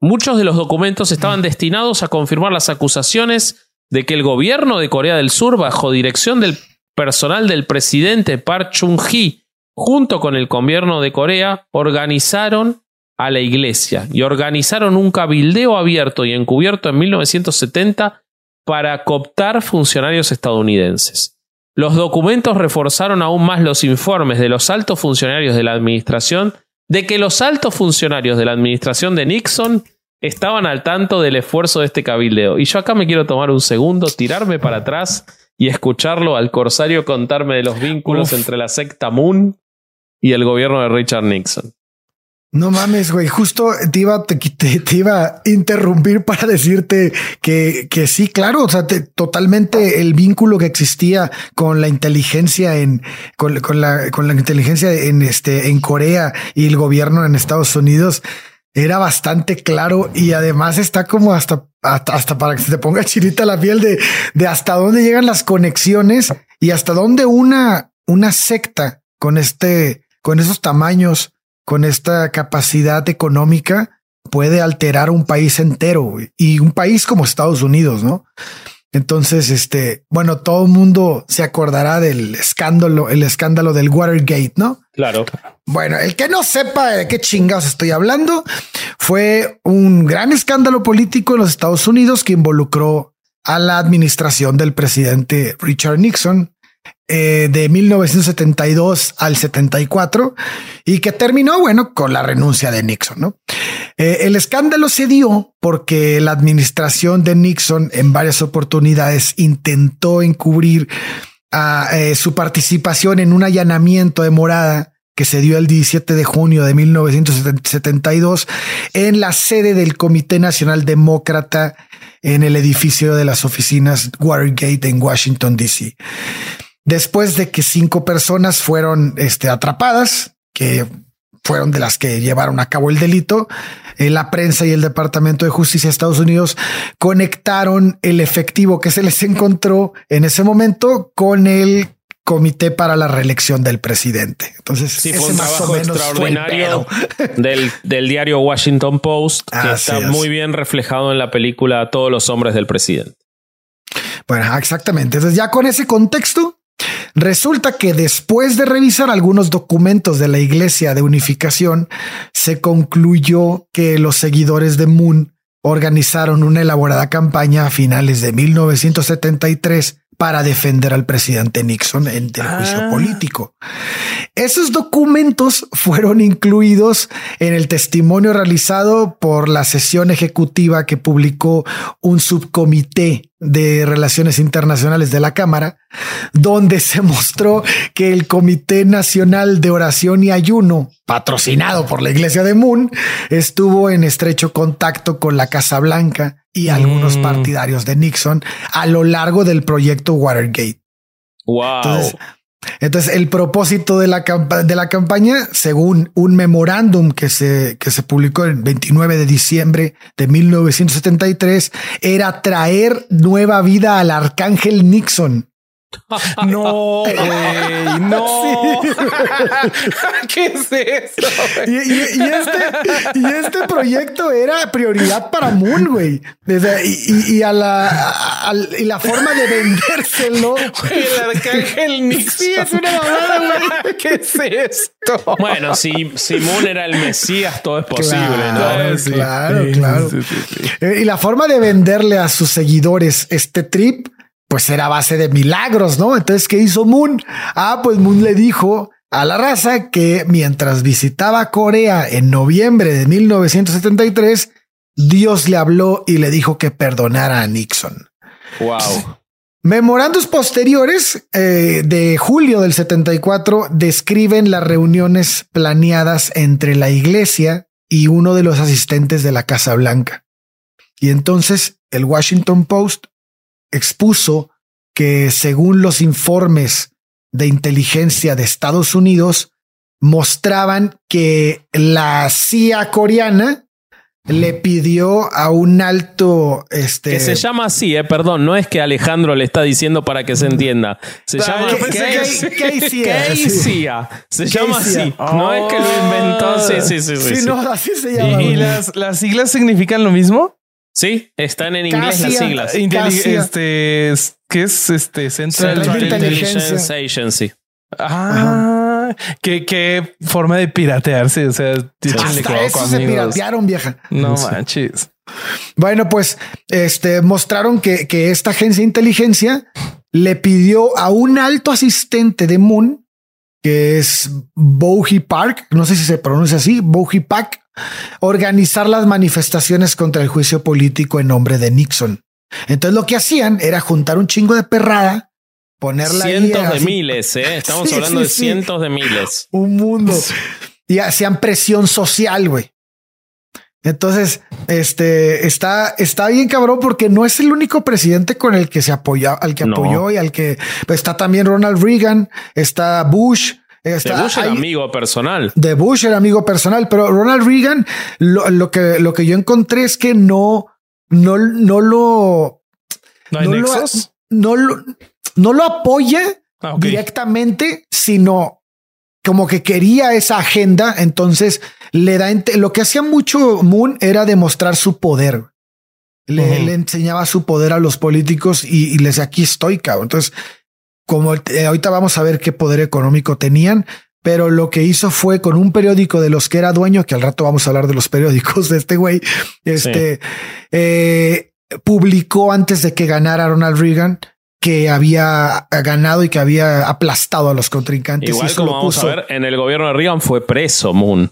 Speaker 3: muchos de los documentos estaban destinados a confirmar las acusaciones de que el gobierno de Corea del Sur, bajo dirección del personal del presidente Park Chung-hee, junto con el gobierno de Corea, organizaron a la iglesia y organizaron un cabildeo abierto y encubierto en 1970 para cooptar funcionarios estadounidenses. Los documentos reforzaron aún más los informes de los altos funcionarios de la administración de que los altos funcionarios de la administración de Nixon estaban al tanto del esfuerzo de este cabildeo. Y yo acá me quiero tomar un segundo, tirarme para atrás y escucharlo al corsario contarme de los vínculos entre la secta Moon y el gobierno de Richard Nixon.
Speaker 2: No mames, güey. Justo te iba, te, iba a interrumpir para decirte que, que sí, claro. O sea, totalmente el vínculo que existía con la inteligencia en, con, la, con la inteligencia en este, en Corea y el gobierno en Estados Unidos era bastante claro y además está como hasta, hasta, para que se te ponga chirita la piel de, de hasta dónde llegan las conexiones y hasta dónde una, una secta con este, con esos tamaños con esta capacidad económica puede alterar un país entero y un país como Estados Unidos, ¿no? Entonces, este, bueno, todo el mundo se acordará del escándalo, el escándalo del Watergate, ¿no?
Speaker 3: Claro.
Speaker 2: Bueno, el que no sepa de qué chingados estoy hablando, fue un gran escándalo político en los Estados Unidos que involucró a la administración del presidente Richard Nixon eh, de 1972 al 74 y que terminó, bueno, con la renuncia de Nixon. Eh, el escándalo se dio porque la administración de Nixon en varias oportunidades intentó encubrir a, eh, su participación en un allanamiento de morada que se dio el 17 de junio de 1972 en la sede del Comité Nacional Demócrata en el edificio de las oficinas Watergate en Washington, D.C. Después de que cinco personas fueron este, atrapadas, que fueron de las que llevaron a cabo el delito, eh, la prensa y el Departamento de Justicia de Estados Unidos conectaron el efectivo que se les encontró en ese momento con el comité para la reelección del presidente. Entonces,
Speaker 3: sí, fue un trabajo extraordinario del, del, diario Washington Post, que está muy bien reflejado en la película Todos los hombres del presidente.
Speaker 2: Bueno, exactamente. Entonces, ya con ese contexto, Resulta que después de revisar algunos documentos de la Iglesia de Unificación, se concluyó que los seguidores de Moon organizaron una elaborada campaña a finales de 1973 para defender al presidente Nixon en el juicio ah. político. Esos documentos fueron incluidos en el testimonio realizado por la sesión ejecutiva que publicó un subcomité de Relaciones Internacionales de la Cámara, donde se mostró que el Comité Nacional de Oración y Ayuno, patrocinado por la Iglesia de Moon, estuvo en estrecho contacto con la Casa Blanca y algunos mm. partidarios de Nixon a lo largo del proyecto Watergate.
Speaker 3: Wow.
Speaker 2: Entonces, el propósito de la, de la campaña, según un memorándum que se, que se publicó el 29 de diciembre de 1973, era traer nueva vida al arcángel Nixon.
Speaker 3: No, güey, no. ¿Qué es eso?
Speaker 2: Y, este, y, este, proyecto era prioridad para Moon, güey. Y, a la, y la forma de vendérselo.
Speaker 3: el arcángel Nixon. Sí, es una mamada, güey. ¿Qué es esto? Bueno, si, si Moon era el Mesías, todo es posible,
Speaker 2: claro, ¿no? Claro, claro. Eh, y la forma de venderle a sus seguidores este trip pues era base de milagros, ¿no? Entonces, ¿qué hizo Moon? Ah, pues Moon le dijo a la raza que mientras visitaba Corea en noviembre de 1973, Dios le habló y le dijo que perdonara a Nixon.
Speaker 3: Wow.
Speaker 2: Memorandos posteriores eh, de julio del 74 describen las reuniones planeadas entre la iglesia y uno de los asistentes de la Casa Blanca. Y entonces el Washington Post expuso que según los informes de inteligencia de Estados Unidos, mostraban que la CIA coreana le pidió a un alto este
Speaker 3: que se llama así, eh, perdón, no es que Alejandro le está diciendo para que se entienda. Se llama CIA. Se llama así. No es que lo inventó. Sí, sí, sí, sí.
Speaker 2: sí, No, así se llama.
Speaker 1: ¿Y, las, las siglas significan lo mismo?
Speaker 3: Sí, están en inglés las siglas.
Speaker 1: este, ¿qué es este Central, Intelligence
Speaker 3: Agency?
Speaker 1: Ah, qué, qué forma de piratearse. O sea,
Speaker 2: hasta eso se piratearon, vieja.
Speaker 1: No manches.
Speaker 2: Bueno, pues este mostraron que, que esta agencia de inteligencia le pidió a un alto asistente de Moon, que es Bowie Park, no sé si se pronuncia así, Bowie Park, organizar las manifestaciones contra el juicio político en nombre de Nixon. Entonces lo que hacían era juntar un chingo de perrada, ponerla
Speaker 3: cientos de miles, ¿eh? estamos hablando de cientos de miles,
Speaker 2: un mundo y hacían presión social, güey. Entonces, este está, está bien cabrón porque no es el único presidente con el que se apoya, al que apoyó y al que pues, está también Ronald Reagan, está Bush,
Speaker 3: de Bush era amigo personal.
Speaker 2: De Bush era amigo personal, pero Ronald Reagan, lo, que, lo que yo encontré es que no, no, no lo.
Speaker 1: No, lo,
Speaker 2: no, lo, no lo apoya ah, directamente, sino como que quería esa agenda. Entonces le da lo que hacía mucho Moon era demostrar su poder. Le, enseñaba su poder a los políticos y, y les aquí estoy, cabrón. Entonces como eh, ahorita vamos a ver qué poder económico tenían, pero lo que hizo fue con un periódico de los que era dueño, que al rato vamos a hablar de los periódicos de este güey, este eh, publicó antes de que ganara Ronald Reagan que había ganado y que había aplastado a los contrincantes.
Speaker 3: Igual como vamos a ver, en el gobierno de Reagan fue preso Moon.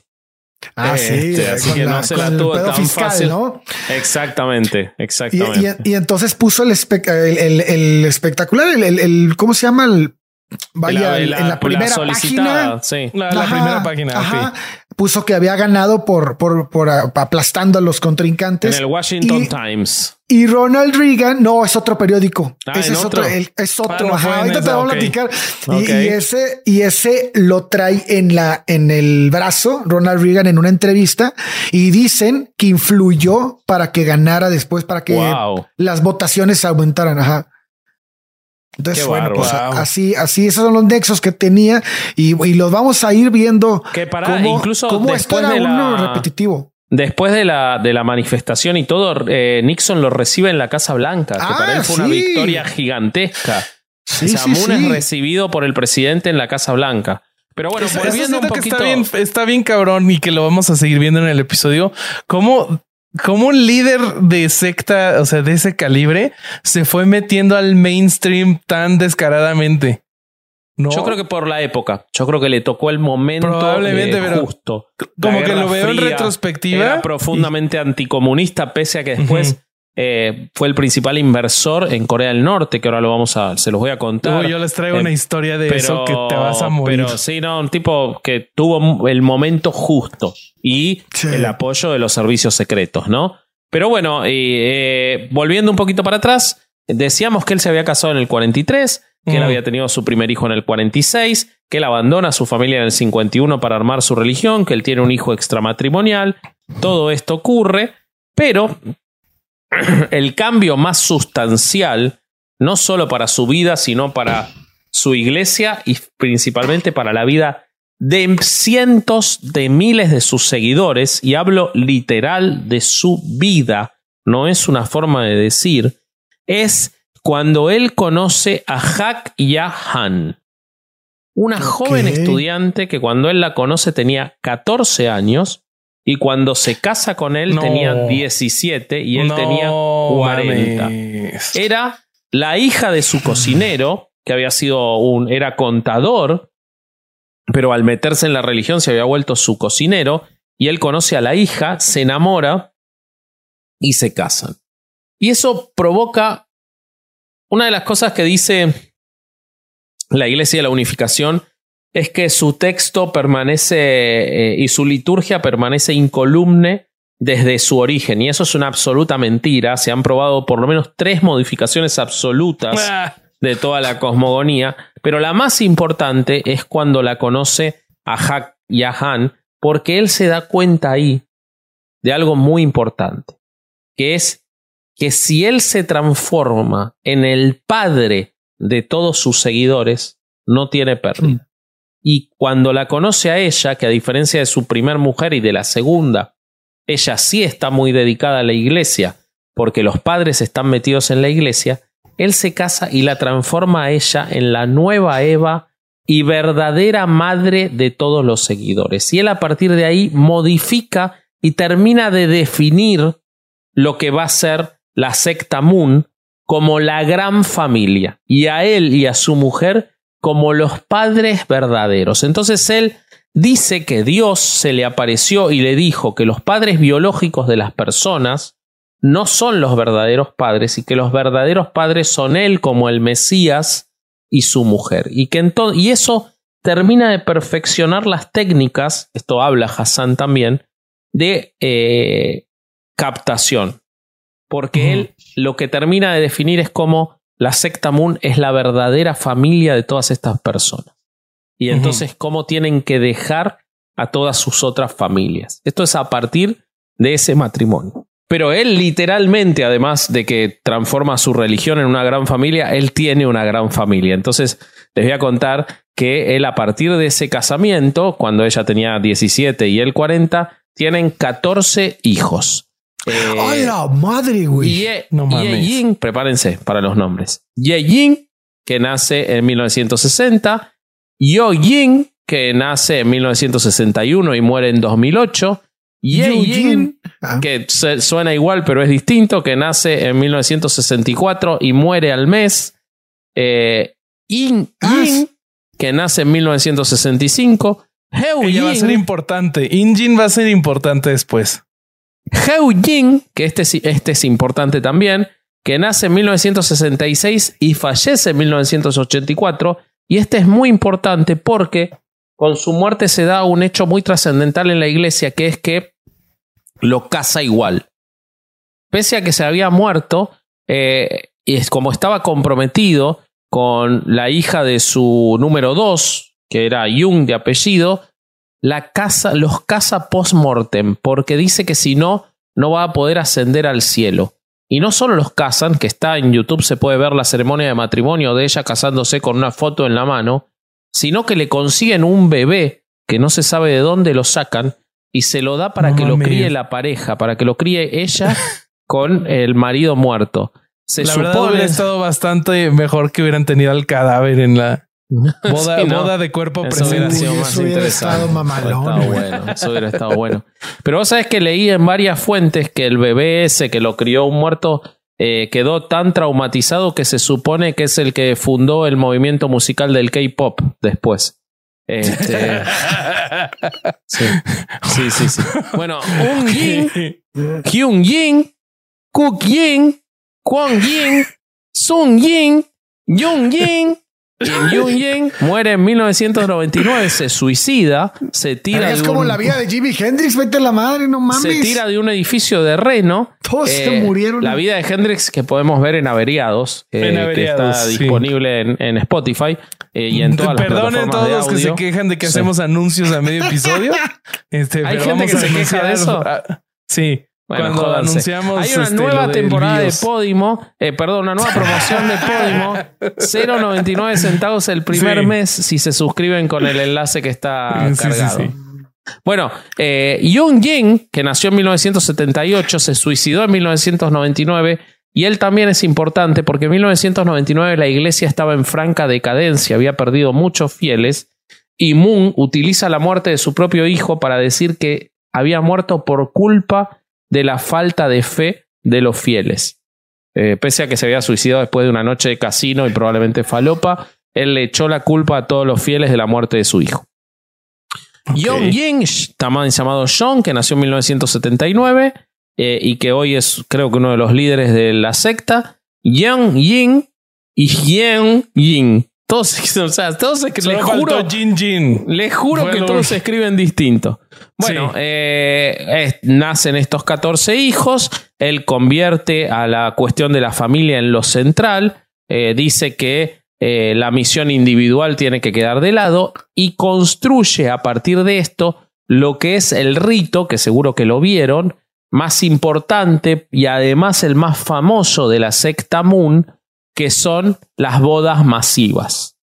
Speaker 2: Ah, sí.
Speaker 3: Este, así que no se la tuvo tan fácil. ¿no? Exactamente, exactamente.
Speaker 2: Y, entonces puso el, el, el, espectacular, el, ¿cómo se llama? Vaya, en la primera página.
Speaker 1: Sí. La, primera página.
Speaker 2: Puso que había ganado por, por, por aplastando a los contrincantes.
Speaker 3: En el Washington Times.
Speaker 2: Y Ronald Reagan, no, es otro periódico.
Speaker 3: Ah,
Speaker 2: ese es
Speaker 3: otro.
Speaker 2: es otro. Ah, ahorita te voy a platicar. Y, ese, y ese lo trae en la, en el brazo, Ronald Reagan, en una entrevista, y dicen que influyó para que ganara después, para que las votaciones aumentaran. Ajá. Entonces, bueno, pues así, así, esos son los nexos que tenía y, los vamos a ir viendo.
Speaker 3: Que para incluso cómo
Speaker 2: esto era uno repetitivo.
Speaker 3: Después de la, de la manifestación y todo, eh, Nixon lo recibe en la Casa Blanca, que para él ah, fue una victoria gigantesca. Sí, o Moon es recibido por el presidente en la Casa Blanca. Pero bueno, volviendo un poquito...
Speaker 1: está, bien, está bien cabrón y que lo vamos a seguir viendo en el episodio. Cómo como un líder de secta, o sea, de ese calibre, se fue metiendo al mainstream tan descaradamente.
Speaker 3: ¿No? Yo creo que por la época. Yo creo que le tocó el momento Probablemente, eh, justo.
Speaker 1: Como que lo veo en retrospectiva.
Speaker 3: Era profundamente anticomunista, pese a que después eh, fue el principal inversor en Corea del Norte, que ahora lo vamos a, se los voy a contar.
Speaker 1: yo les traigo una historia de eso que te vas a morir.
Speaker 3: Pero sí, no, un tipo que tuvo el momento justo y el apoyo de los servicios secretos, ¿no? Pero bueno, eh, volviendo un poquito para atrás, decíamos que él se había casado en el 43, que él había tenido su primer hijo en el 46, que él abandona a su familia en el 51 para armar su religión, que él tiene un hijo extramatrimonial. Todo esto ocurre, pero el cambio más sustancial, no solo para su vida, sino para su iglesia y principalmente para la vida de cientos de miles de sus seguidores, y hablo literal de su vida, no es una forma de decir, es cuando él conoce a Hak Yahan, una joven estudiante que cuando él la conoce tenía 14 años y cuando se casa con él tenía 17 y él tenía 40. Era la hija de su cocinero, que había sido un, era contador, pero al meterse en la religión se había vuelto su cocinero, y él conoce a la hija, se enamora y se casan. Y eso provoca una de las cosas que dice la Iglesia de la Unificación es que su texto permanece eh, y su liturgia permanece incolumne desde su origen. Y eso es una absoluta mentira. Se han probado por lo menos tres modificaciones absolutas ah. de toda la cosmogonía. Pero la más importante es cuando la conoce a Hak y a Han, porque él se da cuenta ahí de algo muy importante, que es que si él se transforma en el padre de todos sus seguidores, no tiene pérdida. Y cuando la conoce a ella, que a diferencia de su primer mujer y de la segunda, ella sí está muy dedicada a la iglesia, porque los padres están metidos en la iglesia, él se casa y la transforma a ella en la nueva Eva y verdadera madre de todos los seguidores. Y él a partir de ahí modifica y termina de definir lo que va a ser la secta Moon como la gran familia. Y a él y a su mujer como los padres verdaderos. Entonces él dice que Dios se le apareció y le dijo que los padres biológicos de las personas no son los verdaderos padres y que los verdaderos padres son él como el Mesías y su mujer. Y, que y eso termina de perfeccionar las técnicas, esto habla Hassan también, de eh, captación. Porque él lo que termina de definir es como la secta Moon es la verdadera familia de todas estas personas. Y entonces, ¿cómo tienen que dejar a todas sus otras familias? Esto es a partir de ese matrimonio. Pero él literalmente, además de que transforma su religión en una gran familia, él tiene una gran familia. Entonces, les voy a contar que él a partir de ese casamiento, cuando ella tenía 17 y él 40, tienen 14 hijos.
Speaker 2: Eh, ¡Ay, la madre, güey!
Speaker 3: Ye, no Ye prepárense para los nombres. Ye Jin, que nace en 1960. Yo Jin, que nace en 1961 y muere en 2008. Ye ah. que suena igual pero es distinto, que nace en 1964 y muere al mes. Eh, In ah, que nace en 1965.
Speaker 1: Heu Ella va a ser importante. Injin va a ser importante después.
Speaker 3: Heo Jin, que este, este es importante también, que nace en 1966 y fallece en 1984, Y este es muy importante porque con su muerte se da un hecho muy trascendental en la iglesia, que es que lo casa igual. Pese a que se había muerto, eh, y es como estaba comprometido con la hija de su número dos, que era Jung de apellido, la casa, los casa post-mortem, porque dice que si no, no va a poder ascender al cielo. Y no solo los casan, que está en YouTube, se puede ver la ceremonia de matrimonio de ella casándose con una foto en la mano, sino que le consiguen un bebé que no se sabe de dónde lo sacan y se lo da para que lo críe la pareja, para que lo críe ella con el marido muerto.
Speaker 1: Se la verdad hubiera estado bastante mejor que hubieran tenido al cadáver en la boda, de cuerpo.
Speaker 3: Eso hubiera estado mamalón. bueno, eso hubiera estado bueno. Pero vos sabés que leí en varias fuentes que el bebé ese que lo crió un muerto eh, quedó tan traumatizado que se supone que es el que fundó el movimiento musical del K-pop después. Este, sí. sí, sí, sí. Bueno, Un Yin, Hyun Yin, Cook Yin, Kwon Yin, Sun Yin, Jung Yin, Jung Yin muere en 1999, se suicida, se tira.
Speaker 2: Es como la vida de Jimi Hendrix, vete a la madre, no mames.
Speaker 3: Se tira de un edificio de Reno.
Speaker 2: Todos se eh, murieron.
Speaker 3: La vida de Hendrix que podemos ver en Averiados, eh, que está disponible en, Spotify eh, y en todas
Speaker 1: Perdonen las todos los que se quejan de que hacemos anuncios a medio episodio.
Speaker 3: Este, Hay gente que se queja de eso.
Speaker 1: Ah, sí. Cuando anunciamos.
Speaker 3: Hay una este, nueva temporada de Podimo, eh, perdón, una nueva promoción de Podimo, 0.99 centavos el primer mes si se suscriben con el enlace que está cargado. bueno, eh, Young Jin, que nació en 1978, se suicidó en 1999 y él también es importante porque en 1999 la iglesia estaba en franca decadencia, había perdido muchos fieles y Moon utiliza la muerte de su propio hijo para decir que había muerto por culpa de la falta de fe de los fieles. Eh, pese a que se había suicidado después de una noche de casino y probablemente falopa, él le echó la culpa a todos los fieles de la muerte de su hijo. Okay. Ying, también llamado John, que nació en 1979 eh, y que hoy es creo que uno de los líderes de la secta. Yang Ying y Yang Ying. Todos, o sea, todos les juro,
Speaker 1: Jin Jin.
Speaker 3: Juro que todos se escriben distinto. Bueno, eh, nacen estos 14 hijos. Él convierte a la cuestión de la familia en lo central. Eh, dice que eh, la misión individual tiene que quedar de lado y construye a partir de esto lo que es el rito, que seguro que lo vieron, más importante y además el más famoso de la secta Moon, que son las bodas masivas.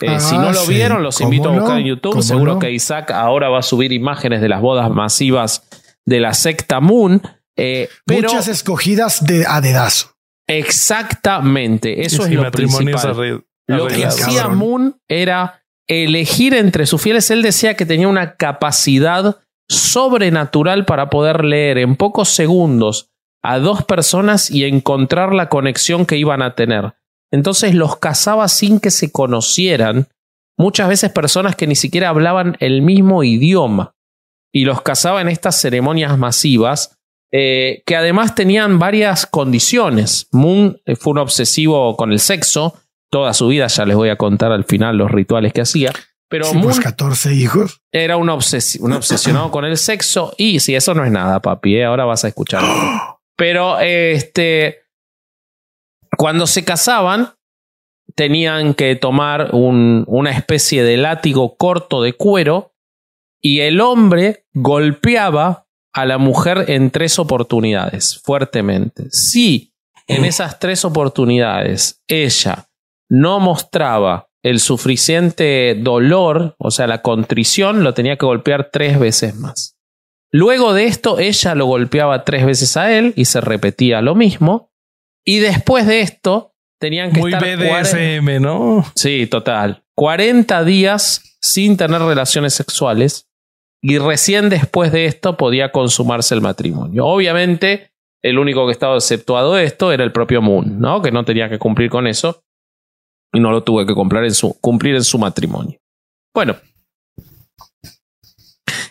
Speaker 3: Eh, si no ah, lo vieron, los invito a buscar en YouTube. Seguro que Isaac ahora va a subir imágenes de las bodas masivas de la secta Moon. Eh,
Speaker 2: Muchas escogidas de a dedazo.
Speaker 3: Exactamente, eso es lo principal. lo que hacía Moon era elegir entre sus fieles. Él decía que tenía una capacidad sobrenatural para poder leer en pocos segundos a dos personas y encontrar la conexión que iban a tener. Entonces los casaba sin que se conocieran, muchas veces personas que ni siquiera hablaban el mismo idioma, y los casaba en estas ceremonias masivas, eh, que además tenían varias condiciones. Moon eh, fue un obsesivo con el sexo, toda su vida, ya les voy a contar al final los rituales que hacía. Pero
Speaker 2: sí, Moon 14 hijos.
Speaker 3: Era un, un obsesionado con el sexo y si eso no es nada, papi, ¿eh? ahora vas a escuchar. Pero este, cuando se casaban, tenían que tomar un, una especie de látigo corto de cuero y el hombre golpeaba a la mujer en tres oportunidades, fuertemente. Si en esas tres oportunidades ella no mostraba el suficiente dolor, o sea, la contrición, lo tenía que golpear tres veces más. Luego de esto, ella lo golpeaba tres veces a él y se repetía lo mismo. Y después de esto, tenían que
Speaker 1: Muy
Speaker 3: estar.
Speaker 1: BDSM, ¿no?
Speaker 3: Sí, total. 40 días sin tener relaciones sexuales. Y recién después de esto podía consumarse el matrimonio. Obviamente, el único que estaba exceptuado de esto era el propio Moon, ¿no? Que no tenía que cumplir con eso. Y no lo tuve que cumplir en su, cumplir en su matrimonio. Bueno,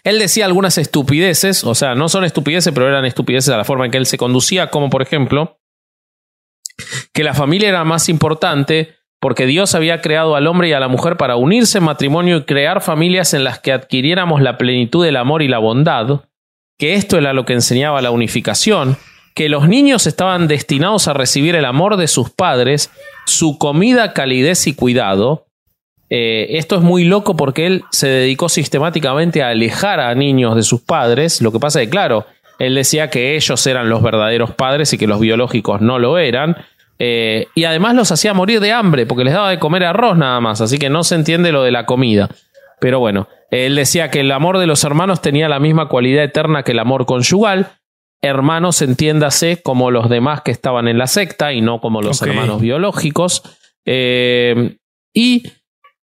Speaker 3: él decía algunas estupideces, o sea, no son estupideces, pero eran estupideces a la forma en que él se conducía, como por ejemplo, que la familia era más importante porque Dios había creado al hombre y a la mujer para unirse en matrimonio y crear familias en las que adquiriéramos la plenitud del amor y la bondad, que esto era lo que enseñaba la unificación, que los niños estaban destinados a recibir el amor de sus padres, su comida, calidez y cuidado. Eh, esto es muy loco porque él se dedicó sistemáticamente a alejar a niños de sus padres. Lo que pasa es que, claro, él decía que ellos eran los verdaderos padres y que los biológicos no lo eran. Eh, y además los hacía morir de hambre porque les daba de comer arroz nada más. Así que no se entiende lo de la comida. Pero bueno, él decía que el amor de los hermanos tenía la misma cualidad eterna que el amor conyugal hermanos, entiéndase como los demás que estaban en la secta y no como los hermanos biológicos. Eh, y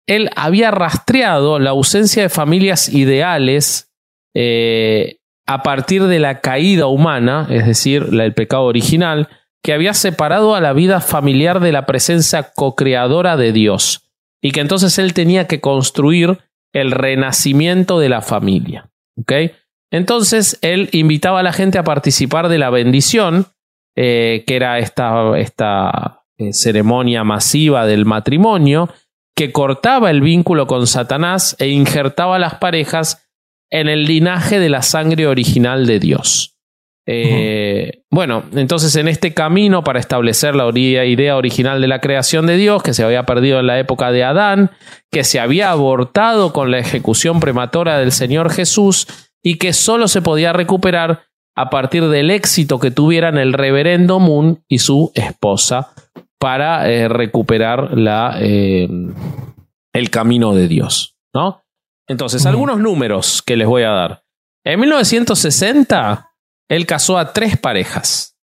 Speaker 3: él había rastreado la ausencia de familias ideales eh, a partir de la caída humana, es decir, el pecado original, que había separado a la vida familiar de la presencia co-creadora de Dios, y que entonces él tenía que construir el renacimiento de la familia. ¿okay? Entonces él invitaba a la gente a participar de la bendición, eh, que era esta, esta eh, ceremonia masiva del matrimonio, que cortaba el vínculo con Satanás e injertaba a las parejas en el linaje de la sangre original de Dios. Eh, bueno, entonces en este camino para establecer la idea original de la creación de Dios, que se había perdido en la época de Adán, que se había abortado con la ejecución prematura del Señor Jesús, y que solo se podía recuperar a partir del éxito que tuvieran el reverendo Moon y su esposa para eh, recuperar la, eh, el camino de Dios. ¿no? Entonces, algunos números que les voy a dar. En 1960, él casó a tres parejas.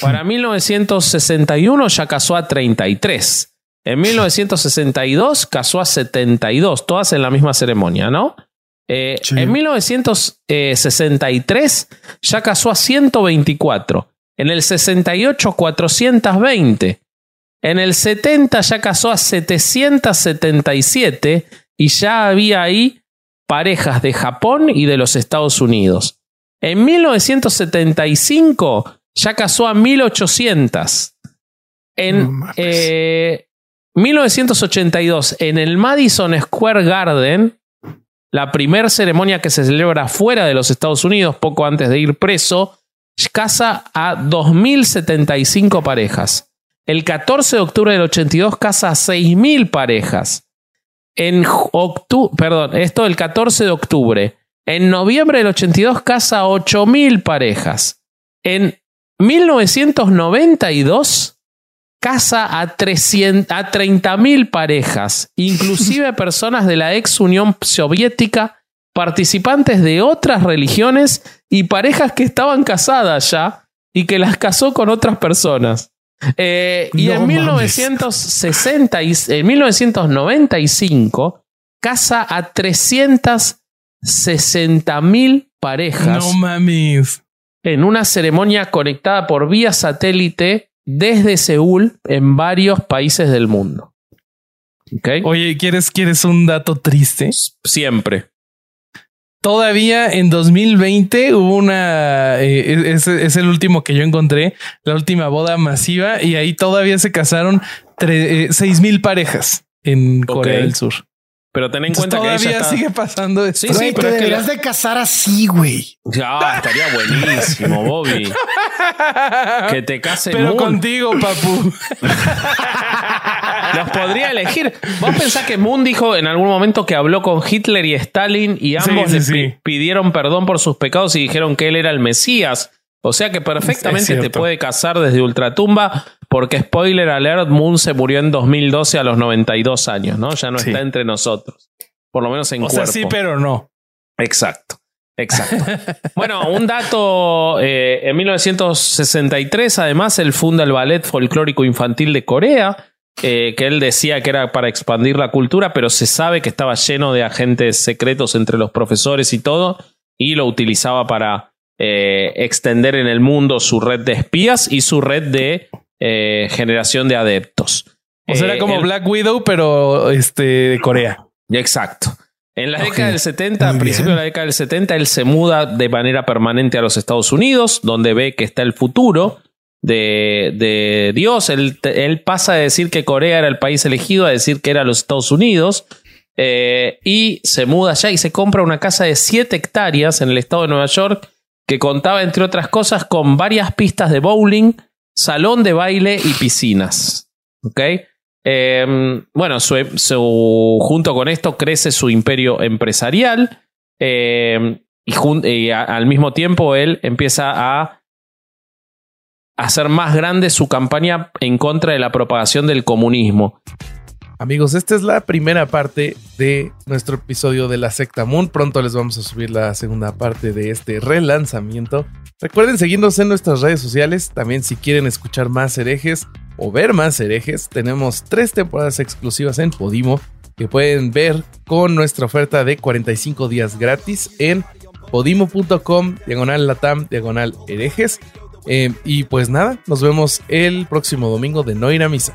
Speaker 3: Para 1961 ya casó a 33. En 1962 casó a 72, todas en la misma ceremonia, ¿no? Eh, en 1963 ya casó a 124. En el 68, 420. En el 70 ya casó a 777 y ya había ahí parejas de Japón y de los Estados Unidos. En 1975 ya casó a 1800. En 1982, eh, en el Madison Square Garden, la primera ceremonia que se celebra fuera de los Estados Unidos, poco antes de ir preso, casa a 2.075 parejas. El 14 de octubre del 82 casa a 6.000 parejas. En perdón, esto el 14 de octubre. En noviembre del 82 casa a 8.000 parejas. En 1992 casa a, 300, a 30.000 parejas, inclusive personas de la ex Unión Soviética, participantes de otras religiones y parejas que estaban casadas ya y que las casó con otras personas. Eh, y en, 1960 y, en 1995 casa a 360.000 parejas.
Speaker 1: No mames.
Speaker 3: En una ceremonia conectada por vía satélite desde Seúl en varios países del mundo.
Speaker 1: Oye, ¿quieres, ¿quieres un dato triste?
Speaker 3: Siempre.
Speaker 1: Todavía en 2020 hubo una, eh, es, el último que yo encontré, la última boda masiva y ahí todavía se casaron eh, seis mil parejas en Corea del Sur.
Speaker 3: Pero ten en cuenta
Speaker 1: que todavía sigue pasando
Speaker 2: esto. Sí, sí, pero te deberías de casar así, güey.
Speaker 3: Ya, estaría buenísimo, Bobby. que te casen
Speaker 1: Pero contigo, papu.
Speaker 3: Los podría elegir. Vos pensás que Moon dijo en algún momento que habló con Hitler y Stalin y ambos le pidieron perdón por sus pecados y dijeron que él era el Mesías. O sea que perfectamente te puede casar desde Ultratumba, porque spoiler alert, Moon se murió en 2012 a los 92 años, ¿no? Ya no está entre nosotros. Por lo menos en o Sea,
Speaker 1: sí, pero no.
Speaker 3: Exacto. Exacto. bueno, un dato, eh, en 1963 además él funda el Ballet Folclórico Infantil de Corea, eh, que él decía que era para expandir la cultura, pero se sabe que estaba lleno de agentes secretos entre los profesores y todo, y lo utilizaba para eh, extender en el mundo su red de espías y su red de eh, generación de adeptos.
Speaker 1: O sea, era como Black Widow, pero este, de Corea.
Speaker 3: Exacto. En la década del 70, a principios de la década del 70, él se muda de manera permanente a los Estados Unidos, donde ve que está el futuro. de, Dios. Él, pasa de decir que Corea era el país elegido a decir que era los Estados Unidos. Eh, y se muda allá y se compra una casa de 7 hectáreas en el estado de Nueva York que contaba, entre otras cosas, con varias pistas de bowling, salón de baile y piscinas. ¿Ok? Em, bueno, junto con esto crece su imperio empresarial em, y, al mismo tiempo él empieza a hacer más grande su campaña en contra de la propagación del comunismo.
Speaker 1: Amigos, esta es la primera parte de nuestro episodio de la secta Moon. Pronto les vamos a subir la segunda parte de este relanzamiento. Recuerden seguirnos en nuestras redes sociales. También si quieren escuchar más herejes o ver más herejes, tenemos tres temporadas exclusivas en Podimo que pueden ver con nuestra oferta de 45 días gratis en podimo.com, diagonal latam, diagonal herejes. Eh, y pues nada, nos vemos el próximo domingo de No ir a misa.